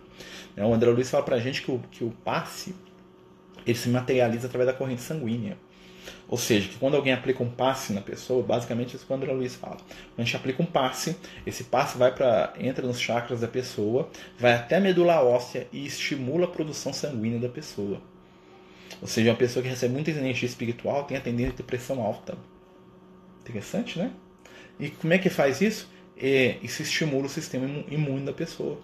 Né? O André Luiz fala pra gente que o, que o passe ele se materializa através da corrente sanguínea. Ou seja, que quando alguém aplica um passe na pessoa, basicamente isso que o André Luiz fala. Quando a gente aplica um passe, esse passe vai para entra nos chakras da pessoa, vai até a medula óssea e estimula a produção sanguínea da pessoa. Ou seja, uma pessoa que recebe muita energia espiritual tem a tendência ter pressão alta. Interessante, né? E como é que faz isso? É, isso estimula o sistema imune da pessoa.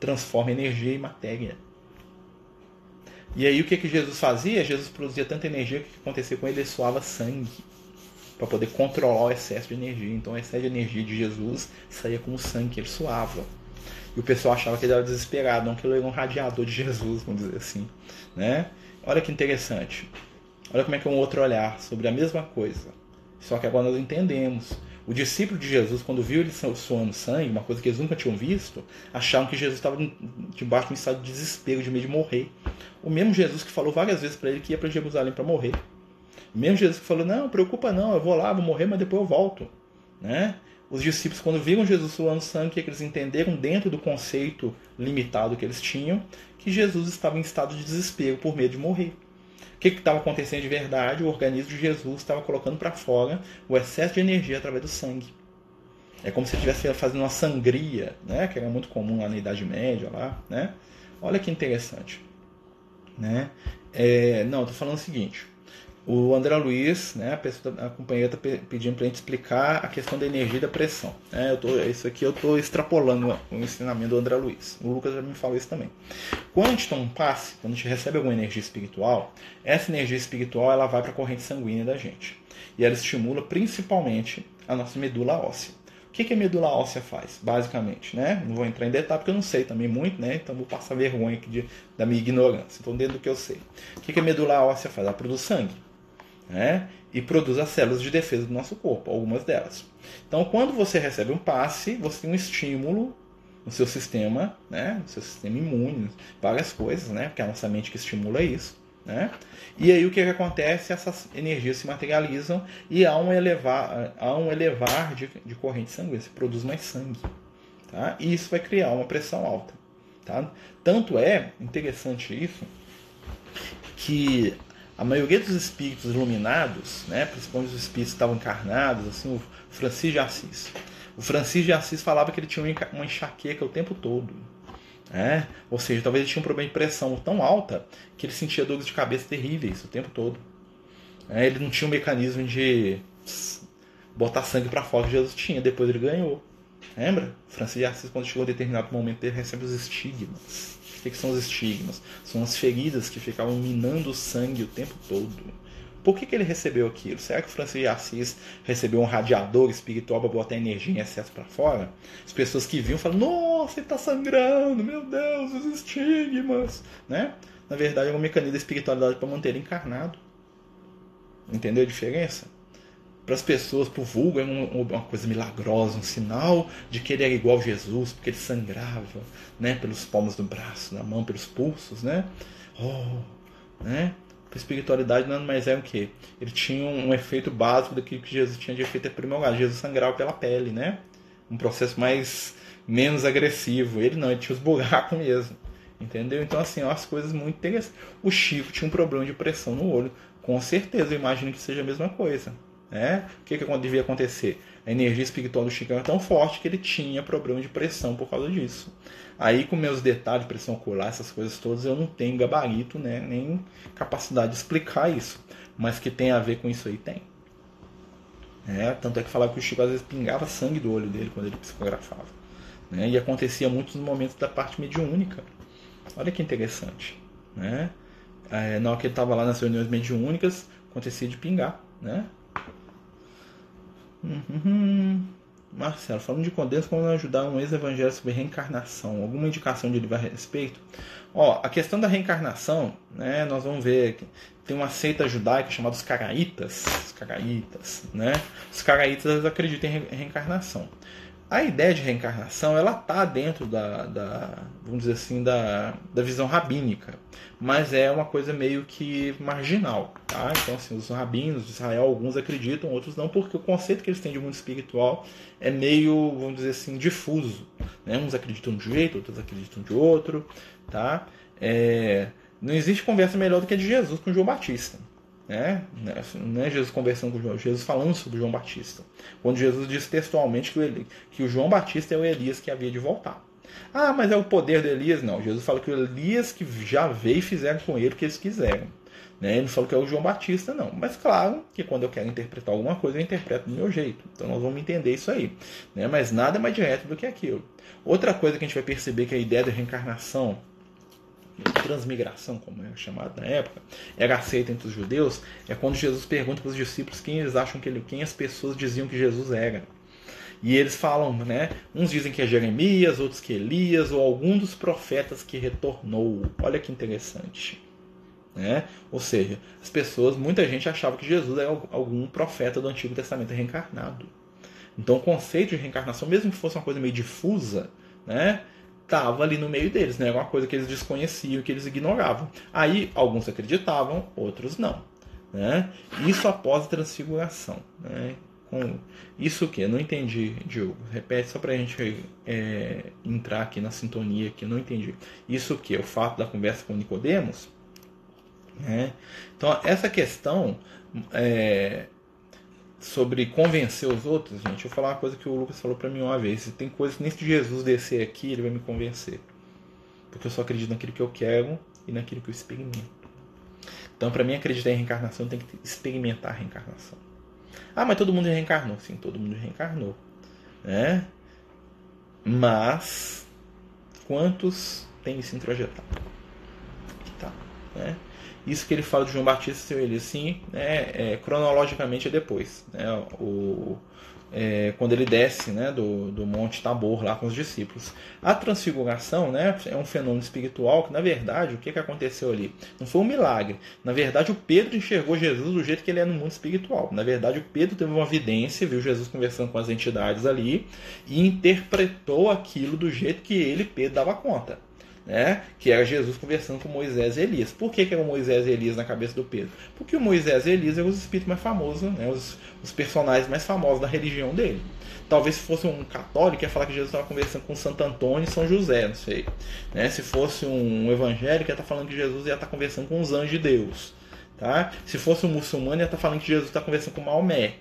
Transforma energia em matéria. E aí o que, que Jesus fazia? Jesus produzia tanta energia que o que acontecia com ele? Ele suava sangue para poder controlar o excesso de energia. Então o excesso de energia de Jesus saía com o sangue que ele suava. E o pessoal achava que ele era desesperado, não que ele era um radiador de Jesus, vamos dizer assim. Né? Olha que interessante. Olha como é que é um outro olhar sobre a mesma coisa. Só que agora nós entendemos. O discípulo de Jesus, quando viu ele suando sangue, uma coisa que eles nunca tinham visto, acharam que Jesus estava debaixo de um estado de desespero, de medo de morrer. O mesmo Jesus que falou várias vezes para ele que ia para Jerusalém para morrer. O mesmo Jesus que falou: Não, preocupa não, eu vou lá, vou morrer, mas depois eu volto. Né? Os discípulos, quando viram Jesus suando sangue, que eles entenderam dentro do conceito limitado que eles tinham, que Jesus estava em estado de desespero por medo de morrer. O que estava acontecendo de verdade? O organismo de Jesus estava colocando para fora o excesso de energia através do sangue. É como se estivesse fazendo uma sangria, né? que era muito comum lá na Idade Média. Lá, né? Olha que interessante. Né? É, não, estou falando o seguinte. O André Luiz, né, a, pessoa, a companheira está pedindo para a gente explicar a questão da energia e da pressão. Né? Eu tô, isso aqui eu estou extrapolando o ensinamento do André Luiz. O Lucas já me falou isso também. Quando a gente toma um passe, quando a gente recebe alguma energia espiritual, essa energia espiritual ela vai para a corrente sanguínea da gente. E ela estimula principalmente a nossa medula óssea. O que, que a medula óssea faz, basicamente? Né? Não vou entrar em detalhe porque eu não sei também muito, né? então vou passar vergonha aqui de, da minha ignorância. Então, dentro do que eu sei. O que, que a medula óssea faz? Ela produz sangue né? e produz as células de defesa do nosso corpo, algumas delas. Então, quando você recebe um passe, você tem um estímulo no seu sistema, né? no seu sistema imune, várias coisas, né? porque é a nossa mente que estimula isso. Né? E aí o que, que acontece? Essas energias se materializam e há um elevar, há um elevar de, de corrente sanguínea, se produz mais sangue. Tá? E isso vai criar uma pressão alta. Tá? Tanto é interessante isso que a maioria dos espíritos iluminados, né, principalmente os espíritos que estavam encarnados, assim, o Francisco de Assis. O Francisco de Assis falava que ele tinha uma enxaqueca o tempo todo. Né? Ou seja, talvez ele tinha um problema de pressão tão alta que ele sentia dores de cabeça terríveis o tempo todo. É, ele não tinha um mecanismo de botar sangue para fora que Jesus tinha, depois ele ganhou. Lembra? Francisco de Assis, quando chegou a determinado momento, ele recebe os estigmas. O que, são os estigmas? São as feridas que ficavam minando o sangue o tempo todo. Por que, que ele recebeu aquilo? Será que o Francisco de Assis recebeu um radiador espiritual para botar energia em excesso para fora? As pessoas que viam falam: Nossa, ele está sangrando, meu Deus, os estigmas. Né? Na verdade, é um mecanismo de espiritualidade para manter encarnado. Entendeu a diferença? Para as pessoas, para o vulgo, é uma coisa milagrosa, um sinal de que ele era igual a Jesus, porque ele sangrava né, pelos palmos do braço, na mão, pelos pulsos. Né? Oh, né? A espiritualidade nada mais é o que? Ele tinha um, efeito básico daquilo que Jesus tinha de efeito primordial. Jesus sangrava pela pele, né? Um processo mais menos agressivo. Ele não, ele tinha os buracos mesmo. Entendeu? Então, assim, ó, as coisas muito interessantes. O Chico tinha um problema de pressão no olho. Com certeza, eu imagino que seja a mesma coisa. Né? O que, que devia acontecer? A energia espiritual do Chico era tão forte que ele tinha problema de pressão por causa disso. Aí, com meus detalhes, pressão ocular, essas coisas todas, eu não tenho gabarito, né? nem capacidade de explicar isso. Mas que tem a ver com isso aí, tem. É, tanto é que falava que o Chico às vezes pingava sangue do olho dele quando ele psicografava. Né? E acontecia muito nos momentos da parte mediúnica. Olha que interessante. Né? é, na hora que ele estava lá nas reuniões mediúnicas, acontecia de pingar, né? Uhum. Marcelo, falando de condenso, como ajudar um ex-evangelho sobre reencarnação? Alguma indicação de livro a respeito? Ó, a questão da reencarnação, né, nós vamos ver que tem uma seita judaica chamada os Caraítas, os Caraítas, né? Os Caraítas acreditam em reencarnação. A ideia de reencarnação, ela tá dentro da, da vamos dizer assim, da, da visão rabínica, mas é uma coisa meio que marginal, tá? Então, assim, os rabinos de Israel, alguns acreditam, outros não, porque o conceito que eles têm de mundo espiritual é meio, vamos dizer assim, difuso, né? Uns acreditam de um jeito, outros acreditam de outro, tá? É, não existe conversa melhor do que a de Jesus com João Batista. Né? Não é Jesus conversando com João, Jesus falando sobre João Batista. Quando Jesus diz textualmente que o, que o João Batista é o Elias que havia de voltar. Ah, mas é o poder do Elias? Não. Jesus fala que o Elias que já veio e fizeram com ele o que eles quiseram. Né? Ele não falou que é o João Batista, não. Mas claro que quando eu quero interpretar alguma coisa, eu interpreto do meu jeito. Então nós vamos entender isso aí. Né? Mas nada mais direto do que aquilo. Outra coisa que a gente vai perceber que a ideia da reencarnação transmigração, como é chamado na época, era aceita entre os judeus, é quando Jesus pergunta para os discípulos quem eles acham que ele, quem as pessoas diziam que Jesus era. E eles falam, né? Uns dizem que é Jeremias, outros que é Elias, ou algum dos profetas que retornou. Olha que interessante. Né? Ou seja, as pessoas, muita gente achava que Jesus era algum profeta do Antigo Testamento reencarnado. Então o conceito de reencarnação, mesmo que fosse uma coisa meio difusa, né? Estava ali no meio deles, né? Uma coisa que eles desconheciam, que eles ignoravam. Aí alguns acreditavam, outros não. Né? Isso após a transfiguração. Né? Com isso o que? Não entendi, Diogo. Repete só para a gente é, entrar aqui na sintonia que não entendi. Isso o que? O fato da conversa com Nicodemos? Né? Então essa questão é, sobre convencer os outros, gente, eu vou falar uma coisa que o Lucas falou para mim uma vez. Se tem coisas que nem se Jesus descer aqui, ele vai me convencer. Porque eu só acredito naquilo que eu quero e naquilo que eu experimento. Então, para mim, acreditar em reencarnação, tem que experimentar a reencarnação. Ah, mas todo mundo reencarnou. Sim, todo mundo reencarnou. Né? Mas, quantos têm se introjetado? Tá, né? Isso que ele fala de João Batista e Elias, sim, né, é, cronologicamente é depois. Né, o, é, quando ele desce né, do, do Monte Tabor lá com os discípulos. A transfiguração né, é um fenômeno espiritual que, na verdade, o que, que aconteceu ali? Não foi um milagre. Na verdade, o Pedro enxergou Jesus do jeito que ele é no mundo espiritual. Na verdade, o Pedro teve uma vidência, viu Jesus conversando com as entidades ali e interpretou aquilo do jeito que ele, Pedro, dava conta né? que era Jesus conversando com Moisés e Elias. Por que, que era Moisés e Elias na cabeça do Pedro? Porque o Moisés e Elias eram os espíritos mais famosos, né? os, os personagens mais famosos da religião dele. Talvez se fosse um católico, ia falar que Jesus estava conversando com Santo Antônio e São José, não sei. Né? Se fosse um evangélico, ia estar tá falando que Jesus ia estar tá conversando com os anjos de Deus. Tá? Se fosse um muçulmano, ia estar tá falando que Jesus está conversando com Maomé.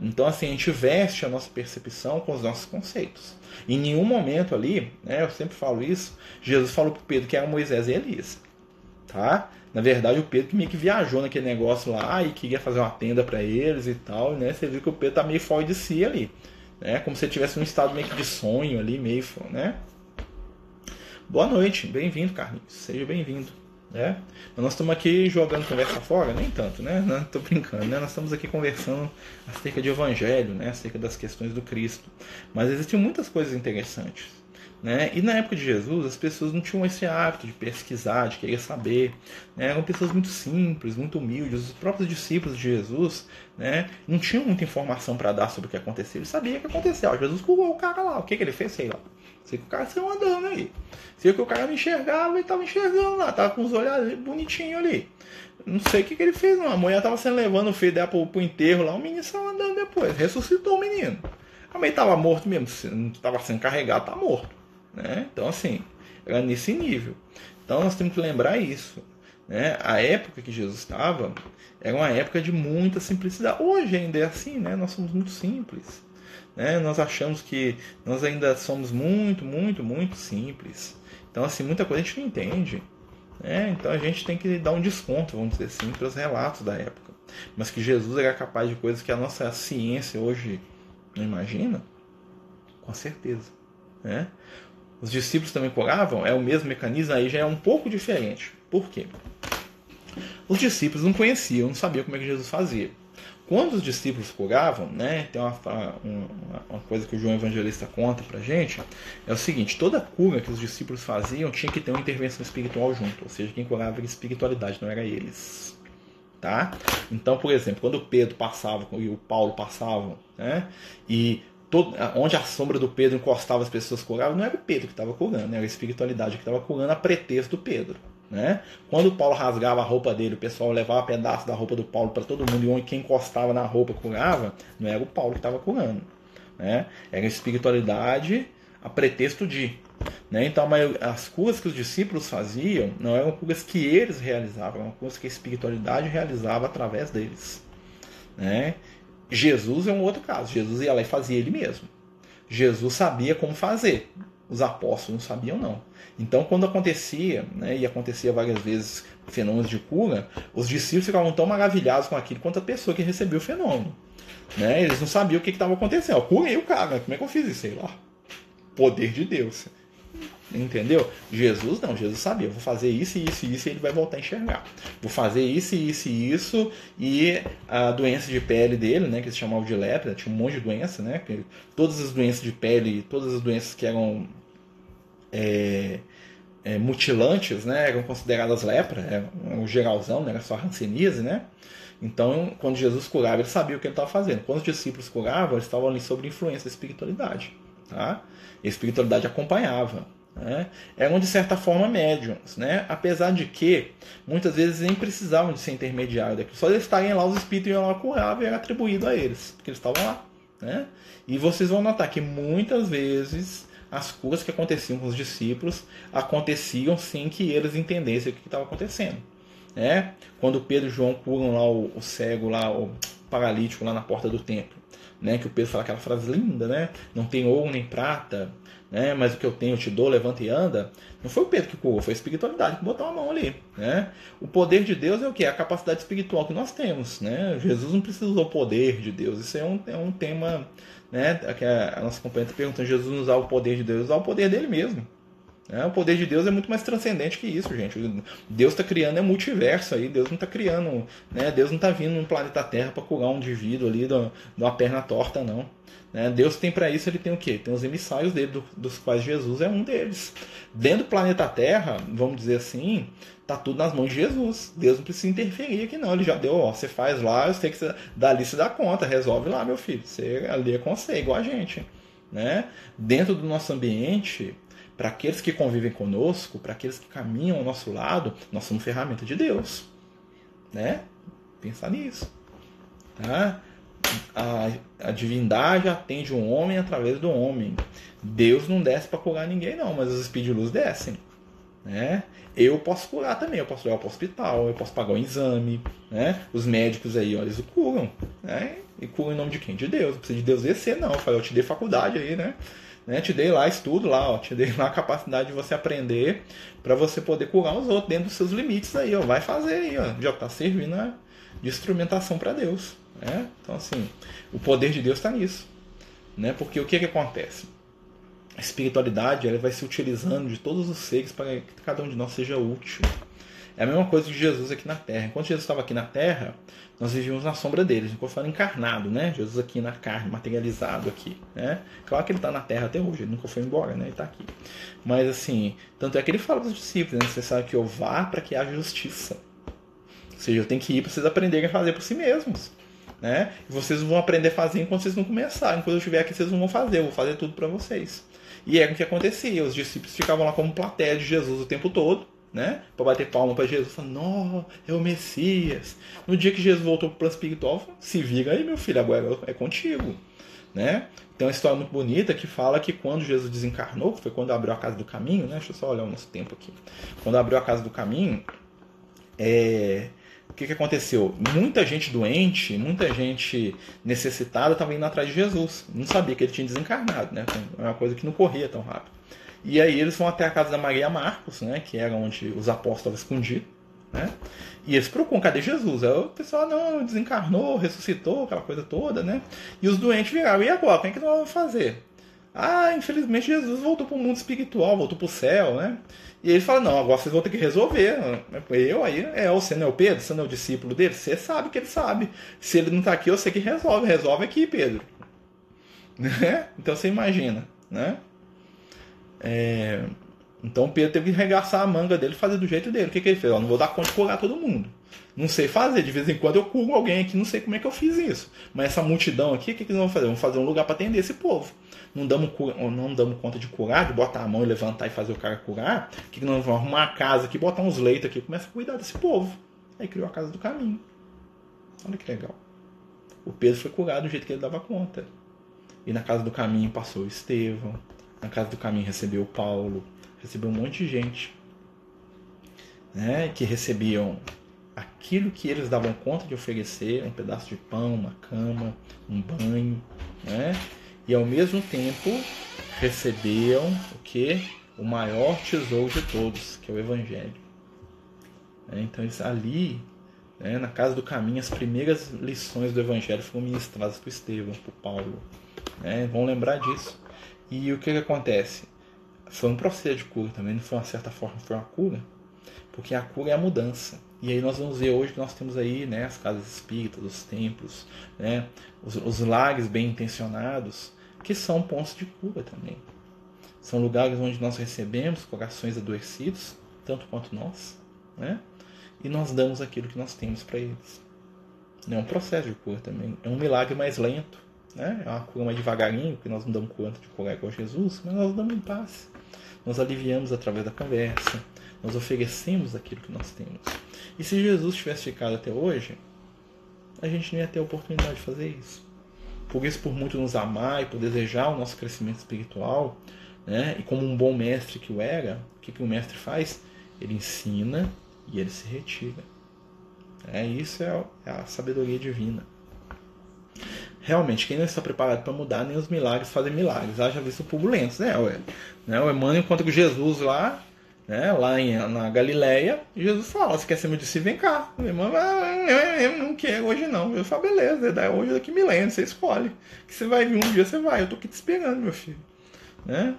Então, assim, a gente veste a nossa percepção com os nossos conceitos. Em nenhum momento ali, né, eu sempre falo isso, Jesus falou para Pedro que era Moisés e Elias. Tá? Na verdade, o Pedro que meio que viajou naquele negócio lá e queria fazer uma tenda para eles e tal, né? Você viu que o Pedro tá meio fora de si ali, né? Como se ele tivesse um estado meio que de sonho ali, meio, né? Boa noite, bem-vindo, Carlinhos. Seja bem-vindo. Né? Nós estamos aqui jogando conversa fora, nem tanto, né? Não estou brincando, né? Nós estamos aqui conversando acerca de evangelho, né? Acerca das questões do Cristo. Mas existem muitas coisas interessantes, né? E na época de Jesus, as pessoas não tinham esse hábito de pesquisar, de querer saber. Né? Eram pessoas muito simples, muito humildes. Os próprios discípulos de Jesus né? não tinham muita informação para dar sobre o que aconteceu. Eles sabiam o que aconteceu. Jesus curou o cara lá. O que, que ele fez? Sei lá. Sei que o cara saiu andando aí. Sei que o cara me enxergava e tava enxergando lá. Tava com os olhos bonitinhos ali. Não sei o que, que ele fez, não. A mulher tava sendo levando o filho dela pro, pro enterro lá. O menino saiu andando depois. Ressuscitou o menino. A mãe tava morto mesmo. Tava sendo carregado, tá morto. Né? Então, assim, era nesse nível. Então, nós temos que lembrar isso. Né? A época que Jesus estava era uma época de muita simplicidade. Hoje ainda é assim, né? Nós somos muito simples. Né? Nós achamos que nós ainda somos muito, muito, muito simples. Então, assim, muita coisa a gente não entende. Né? Então, a gente tem que dar um desconto, vamos dizer assim, para os relatos da época. Mas que Jesus era capaz de coisas que a nossa ciência hoje não imagina, com certeza. Né? Os discípulos também curavam, é o mesmo mecanismo, aí já é um pouco diferente. Por quê? Os discípulos não conheciam, não sabiam como é que Jesus fazia. Quando os discípulos curavam, né, tem uma, uma, uma coisa que o João Evangelista conta pra gente, é o seguinte, toda cura que os discípulos faziam tinha que ter uma intervenção espiritual junto, ou seja, quem curava era espiritualidade, não era eles. Tá? Então, por exemplo, quando Pedro passava e o Paulo passavam, né, e todo, onde a sombra do Pedro encostava as pessoas curavam, não era o Pedro que estava curando, era a espiritualidade que estava curando a pretexto do Pedro. Né? Quando Paulo rasgava a roupa dele, o pessoal levava pedaço da roupa do Paulo para todo mundo e quem encostava na roupa curava, não era o Paulo que estava curando. Né? Era a espiritualidade a pretexto de. Né? Então, as curas que os discípulos faziam não eram curas que eles realizavam, eram curas que a espiritualidade realizava através deles. Né? Jesus é um outro caso. Jesus ia lá e fazia ele mesmo. Jesus sabia como fazer. Os apóstolos não sabiam, não. Então, quando acontecia, né, e acontecia várias vezes fenômenos de cura, os discípulos ficavam tão maravilhados com aquilo quanto a pessoa que recebeu o fenômeno. Né? Eles não sabiam o que estava acontecendo. Eu curei o cara, como é que eu fiz isso? Sei lá. Poder de Deus. Entendeu? Jesus não, Jesus sabia, vou fazer isso, isso e isso e ele vai voltar a enxergar. Vou fazer isso, isso e isso e a doença de pele dele, né, que se chamava de lepra, tinha um monte de doença, né, todas as doenças de pele, todas as doenças que eram é, é, mutilantes, né, eram consideradas lepra, era um geralzão, não era só rancenise, né? Então, quando Jesus curava, ele sabia o que ele estava fazendo. Quando os discípulos curavam, eles estavam ali sob influência da espiritualidade. Tá? E a espiritualidade acompanhava. Né? Eram, de certa forma, médiums. Né? Apesar de que, muitas vezes, nem precisavam de ser intermediário daquilo. Só eles estarem lá, os espíritos iam lá curar e era atribuído a eles, porque eles estavam lá. Né? E vocês vão notar que muitas vezes as curas que aconteciam com os discípulos aconteciam sem que eles entendessem o que estava acontecendo. Né? Quando Pedro e João curam lá o, o, cego, lá, o paralítico lá na porta do templo, né? que o Pedro fala aquela frase linda, né? não tem ouro nem prata, né? mas o que eu tenho eu te dou, levanta e anda. Não foi o Pedro que curou, foi a espiritualidade que botou a mão ali. Né? O poder de Deus é o que? É a capacidade espiritual que nós temos. Né? Jesus não precisa o poder de Deus, isso é um, é um tema né? A, nossa companheira está perguntando: Jesus não usar o poder de Deus, usar o poder dele mesmo. É, o poder de Deus é muito mais transcendente que isso, gente. Deus está criando é multiverso aí. Deus não está criando, né? Deus não está vindo no planeta Terra para curar um indivíduo ali de uma perna torta, não. Né? Deus tem para isso, ele tem o quê? Tem os emissários dele, do, dos quais Jesus é um deles. Dentro do planeta Terra, vamos dizer assim, tá tudo nas mãos de Jesus. Deus não precisa interferir aqui, não. Ele já deu, ó, você faz lá, eu sei que você, dali se dá conta, resolve lá, meu filho. Você ali é você, igual a gente. Né? Dentro do nosso ambiente, para aqueles que convivem conosco, para aqueles que caminham ao nosso lado, nós somos ferramenta de Deus. Né? Pensar nisso. Tá? A, a divindade atende o homem através do homem. Deus não desce para curar ninguém, não, mas os espíritos de luz descem. Né? Eu posso curar também, eu posso levar para o hospital, eu posso pagar o um exame. Né? Os médicos aí, ó, eles curam. Né? E curam em nome de quem? De Deus. Não precisa de Deus descer, não. Eu falei, eu te dei faculdade aí, né? Né? Te dei lá estudo lá, ó, te dei lá a capacidade de você aprender para você poder curar os outros dentro dos seus limites aí, ó. Vai fazer aí, ó. Já está servindo de instrumentação para Deus. Né? Então assim, o poder de Deus está nisso, né? Porque o que que acontece? A espiritualidade ela vai se utilizando de todos os seres para que cada um de nós seja útil. É a mesma coisa de Jesus aqui na Terra. Enquanto Jesus estava aqui na Terra, nós vivíamos na sombra dele. Ficou falando encarnado, né? Jesus aqui na carne, materializado aqui, né? Claro que ele está na Terra até hoje, ele nunca foi embora, né? Ele está aqui. Mas assim, tanto é que ele fala para os discípulos, né? Você sabe que eu vá para que haja justiça. Ou seja, eu tenho que ir para vocês aprenderem a fazer por si mesmos. Né? E vocês vão aprender a fazer enquanto vocês não começarem. Quando eu estiver aqui, vocês não vão fazer, eu vou fazer tudo para vocês. E é o que acontecia. Os discípulos ficavam lá como plateia de Jesus o tempo todo né? Para bater palma para Jesus, falando, não, é o Messias. No dia que Jesus voltou para o plano espiritual, se vira aí, meu filho, agora é contigo, né? Tem uma história muito bonita que fala que quando Jesus desencarnou, foi quando abriu a casa do caminho, né? Deixa eu só olhar o nosso tempo aqui. Quando abriu a casa do caminho, é... o que, que aconteceu? Muita gente doente, muita gente necessitada estava indo atrás de Jesus. Não sabia que ele tinha desencarnado, né? É uma coisa que não corria tão rápido. E aí eles vão até a casa da Maria Marcos, né, que era onde os apóstolos escondidos. Né? E eles procuram, cadê Jesus? Aí o pessoal, não, desencarnou, ressuscitou, aquela coisa toda, né? E os doentes viraram, e agora? Como é que nós vamos fazer? Ah, infelizmente Jesus voltou para o mundo espiritual, voltou para o céu, né? E ele fala: Não, agora vocês vão ter que resolver. Eu aí, é, você não é o Pedro, você não é o discípulo dele, você sabe que ele sabe. Se ele não está aqui, eu sei que resolve. Resolve aqui, Pedro. Né? Então você imagina, né? É... Então Pedro teve que regaçar a manga dele e fazer do jeito dele. O que, que ele fez? Eu não vou dar conta de curar todo mundo. Não sei fazer, de vez em quando eu curo alguém aqui, não sei como é que eu fiz isso. Mas essa multidão aqui, o que, que eles vão fazer? Vão fazer um lugar para atender esse povo. Não damos, não damos conta de curar, de botar a mão e levantar e fazer o cara curar. O que, que nós vamos arrumar a casa aqui, botar uns leitos aqui, começa a cuidar desse povo. Aí criou a casa do caminho. Olha que legal. O Pedro foi curado do jeito que ele dava conta. E na casa do caminho passou o Estevão. Na casa do caminho recebeu o Paulo. Recebeu um monte de gente. Né, que recebiam aquilo que eles davam conta de oferecer, um pedaço de pão, uma cama, um banho, né? E ao mesmo tempo recebiam o que? O maior tesouro de todos, que é o Evangelho. É, então eles, ali, né, na casa do caminho, as primeiras lições do Evangelho foram ministradas por Estevão, por Paulo. Né? Vão lembrar disso. E o que, que acontece? Foi um processo de cura também, não foi uma certa forma, foi uma cura, porque a cura é a mudança. E aí nós vamos ver hoje que nós temos aí né, as casas espíritas, os templos, né, os, os lares bem intencionados, que são pontos de cura também. São lugares onde nós recebemos corações adoecidos, tanto quanto nós, né? e nós damos aquilo que nós temos para eles. É um processo de cura também. É um milagre mais lento. Né? É uma cura mais devagarinho, porque nós não damos conta de curar igual Jesus, mas nós damos em paz. Nós aliviamos através da conversa. Nós oferecemos aquilo que nós temos. E se Jesus tivesse ficado até hoje, a gente não ia ter a oportunidade de fazer isso. Por isso, por muito nos amar e por desejar o nosso crescimento espiritual, né? e como um bom mestre que o era, o que, que o mestre faz? Ele ensina e ele se retira. É, isso é a sabedoria divina. Realmente, quem não está preparado para mudar, nem os milagres fazem milagres. Haja visto purulentos, né? O, né? o Emmanuel encontra com Jesus lá, né, lá em, na Galileia, Jesus fala, você quer ser meu discípulo? Vem cá. Meu irmão, ah, eu não quero hoje não. Eu falo, beleza, daí hoje daqui milênio, você escolhe. Que você vai vir um dia, você vai. Eu tô aqui te esperando, meu filho. Né?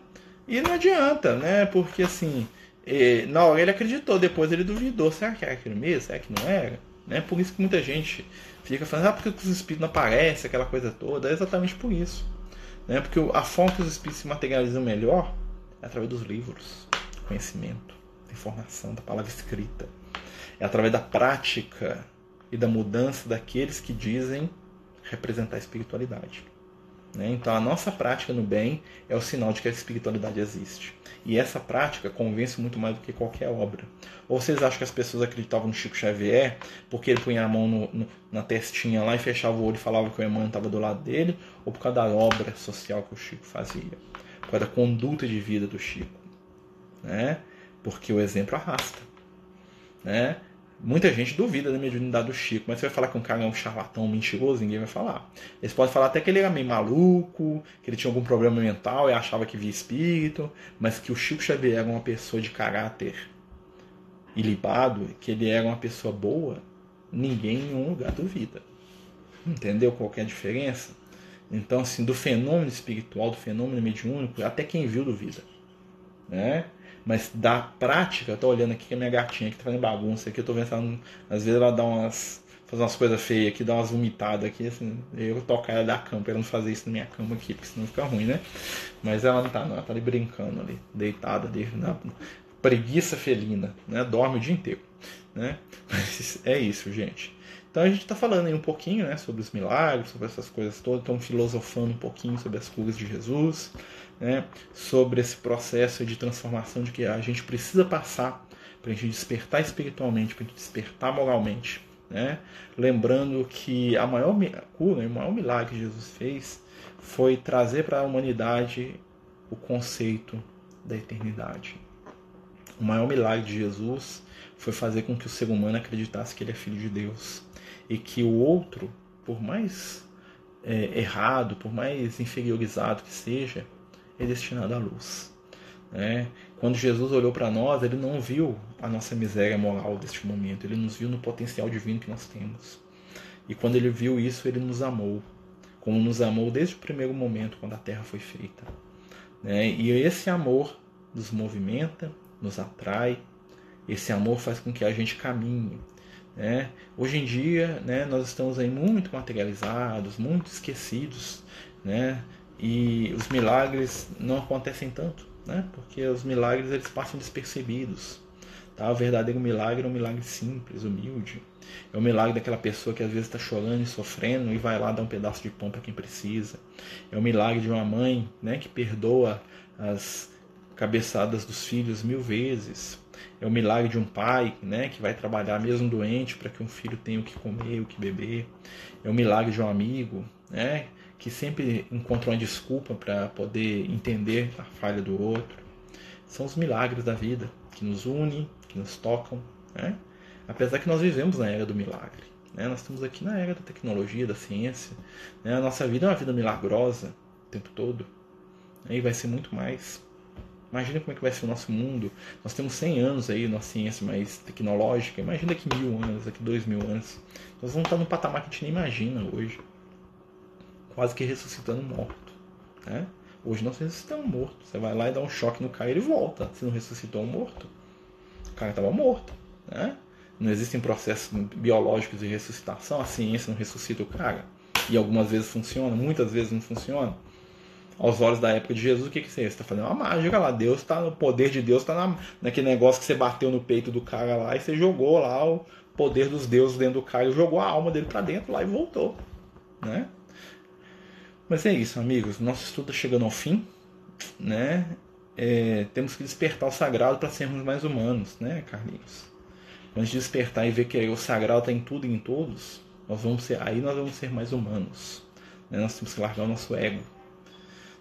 E não adianta, né? Porque assim, na hora ele acreditou, depois ele duvidou. Será que era aquilo mesmo? Será que não era? Né? Por isso que muita gente fica falando, ah, porque os espíritos não aparecem, aquela coisa toda. É exatamente por isso. Né? Porque a forma que os espíritos se materializam melhor é através dos livros conhecimento, da informação, da palavra escrita. É através da prática e da mudança daqueles que dizem representar a espiritualidade. Né? Então, a nossa prática no bem é o sinal de que a espiritualidade existe. E essa prática convence muito mais do que qualquer obra. Ou vocês acham que as pessoas acreditavam no Chico Xavier porque ele punha a mão no, no, na testinha lá e fechava o olho e falava que o Emmanuel estava do lado dele? Ou por causa da obra social que o Chico fazia? Por causa da conduta de vida do Chico? né? Porque o exemplo arrasta, né? Muita gente duvida da mediunidade do Chico, mas você vai falar que um cara é um charlatão, mentiroso, ninguém vai falar. Eles podem falar até que ele era meio maluco, que ele tinha algum problema mental e achava que via espírito, mas que o Chico Xavier era uma pessoa de caráter ilibado, que ele era uma pessoa boa, ninguém em nenhum lugar duvida. Entendeu qual é a diferença? Então, assim, do fenômeno espiritual, do fenômeno mediúnico, até quem viu duvida. Né? Mas da prática, eu tô olhando aqui que a minha gatinha que tá fazendo bagunça aqui, eu tô ela, às vezes ela dá umas. fazer umas coisas feias aqui, dá umas vomitadas aqui, assim, eu tocar ela da cama pra ela não fazer isso na minha cama aqui, porque senão fica ruim, né? Mas ela não tá não, ela tá ali brincando ali, deitada ali, na preguiça felina, né? Dorme o dia inteiro, né? Mas é isso, gente. Então a gente está falando aí um pouquinho né, sobre os milagres, sobre essas coisas todas, estamos filosofando um pouquinho sobre as curas de Jesus, né, sobre esse processo de transformação de que a gente precisa passar para a gente despertar espiritualmente, para a gente despertar moralmente. Né? Lembrando que a maior cura, o maior milagre que Jesus fez foi trazer para a humanidade o conceito da eternidade. O maior milagre de Jesus foi fazer com que o ser humano acreditasse que ele é filho de Deus e que o outro, por mais é, errado, por mais inferiorizado que seja, é destinado à luz. Né? Quando Jesus olhou para nós, ele não viu a nossa miséria moral deste momento, ele nos viu no potencial divino que nós temos. E quando ele viu isso, ele nos amou, como nos amou desde o primeiro momento, quando a terra foi feita. Né? E esse amor nos movimenta, nos atrai, esse amor faz com que a gente caminhe. Né? Hoje em dia, né, nós estamos aí muito materializados, muito esquecidos, né? E os milagres não acontecem tanto, né? porque os milagres eles passam despercebidos. Tá? O verdadeiro milagre é um milagre simples, humilde. É o milagre daquela pessoa que às vezes está chorando e sofrendo e vai lá dar um pedaço de pão para quem precisa. É o milagre de uma mãe né, que perdoa as cabeçadas dos filhos mil vezes. É o milagre de um pai né, que vai trabalhar mesmo doente para que um filho tenha o que comer, o que beber. É o milagre de um amigo né, que sempre encontra uma desculpa para poder entender a falha do outro. São os milagres da vida que nos unem, que nos tocam. Né? Apesar que nós vivemos na era do milagre. Né? Nós estamos aqui na era da tecnologia, da ciência. Né? A nossa vida é uma vida milagrosa o tempo todo. E vai ser muito mais. Imagina como é que vai ser o nosso mundo. Nós temos 100 anos aí na ciência mais tecnológica. Imagina daqui mil anos, daqui dois mil anos. Nós vamos estar num patamar que a gente nem imagina hoje. Quase que ressuscitando morto. Né? Hoje nós ressuscitamos morto. Você vai lá e dá um choque no cara e ele volta. Você não ressuscitou um morto. O cara estava morto. Né? Não existem processos biológicos de ressuscitação. A ciência não ressuscita o cara. E algumas vezes funciona, muitas vezes não funciona aos olhos da época de Jesus, o que, que? Você está fazendo uma mágica lá. Deus está no poder de Deus, está na, naquele negócio que você bateu no peito do cara lá e você jogou lá o poder dos deuses dentro do cara e jogou a alma dele para dentro lá e voltou. Né? Mas é isso, amigos. Nosso estudo está chegando ao fim. Né? É, temos que despertar o sagrado para sermos mais humanos, né, Carlinhos? Quando despertar e ver que o sagrado está em tudo e em todos, nós vamos ser, aí nós vamos ser mais humanos. Né? Nós temos que largar o nosso ego.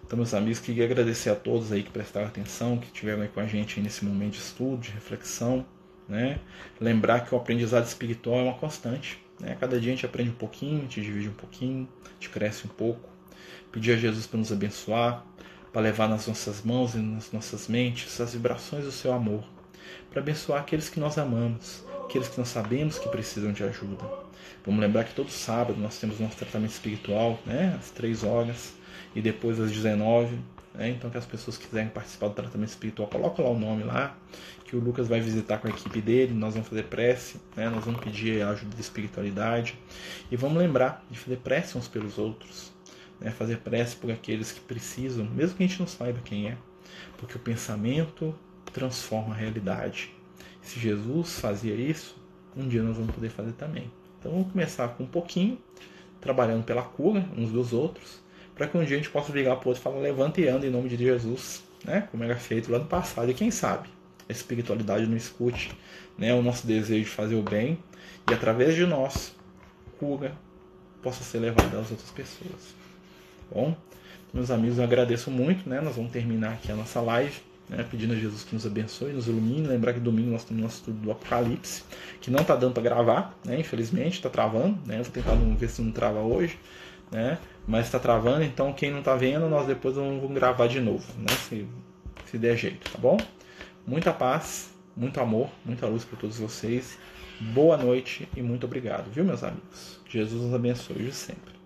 Então, meus amigos, queria agradecer a todos aí que prestaram atenção, que estiveram aí com a gente nesse momento de estudo, de reflexão. Né? Lembrar que o aprendizado espiritual é uma constante. Né? Cada dia a gente aprende um pouquinho, a gente divide um pouquinho, a gente cresce um pouco. Pedir a Jesus para nos abençoar, para levar nas nossas mãos e nas nossas mentes as vibrações do seu amor, para abençoar aqueles que nós amamos, aqueles que nós sabemos que precisam de ajuda. Vamos lembrar que todo sábado nós temos nosso tratamento espiritual, né? às três horas e depois às 19. Né? Então, que as pessoas que quiserem participar do tratamento espiritual, coloca lá o nome lá, que o Lucas vai visitar com a equipe dele. Nós vamos fazer prece, né? nós vamos pedir ajuda da espiritualidade e vamos lembrar de fazer prece uns pelos outros, né? fazer prece por aqueles que precisam, mesmo que a gente não saiba quem é, porque o pensamento transforma a realidade. Se Jesus fazia isso, um dia nós vamos poder fazer também. Então vamos começar com um pouquinho, trabalhando pela cura uns dos outros, para que um dia a gente possa ligar para o outro e falar, levanta e anda em nome de Jesus, né? como era feito lá no passado. E quem sabe a espiritualidade não escute né? o nosso desejo de fazer o bem e através de nós, cura possa ser levada às outras pessoas. Bom, meus amigos, eu agradeço muito. Né? Nós vamos terminar aqui a nossa live. Né, pedindo a Jesus que nos abençoe, nos ilumine. Lembrar que domingo nós temos nosso estudo do Apocalipse, que não está dando para gravar, né, infelizmente, está travando. Né, vou tentar ver se não trava hoje né? Mas está travando, então quem não está vendo, nós depois vamos gravar de novo, né? Se, se der jeito, tá bom? Muita paz, muito amor, muita luz para todos vocês. Boa noite e muito obrigado, viu, meus amigos? Jesus nos abençoe sempre.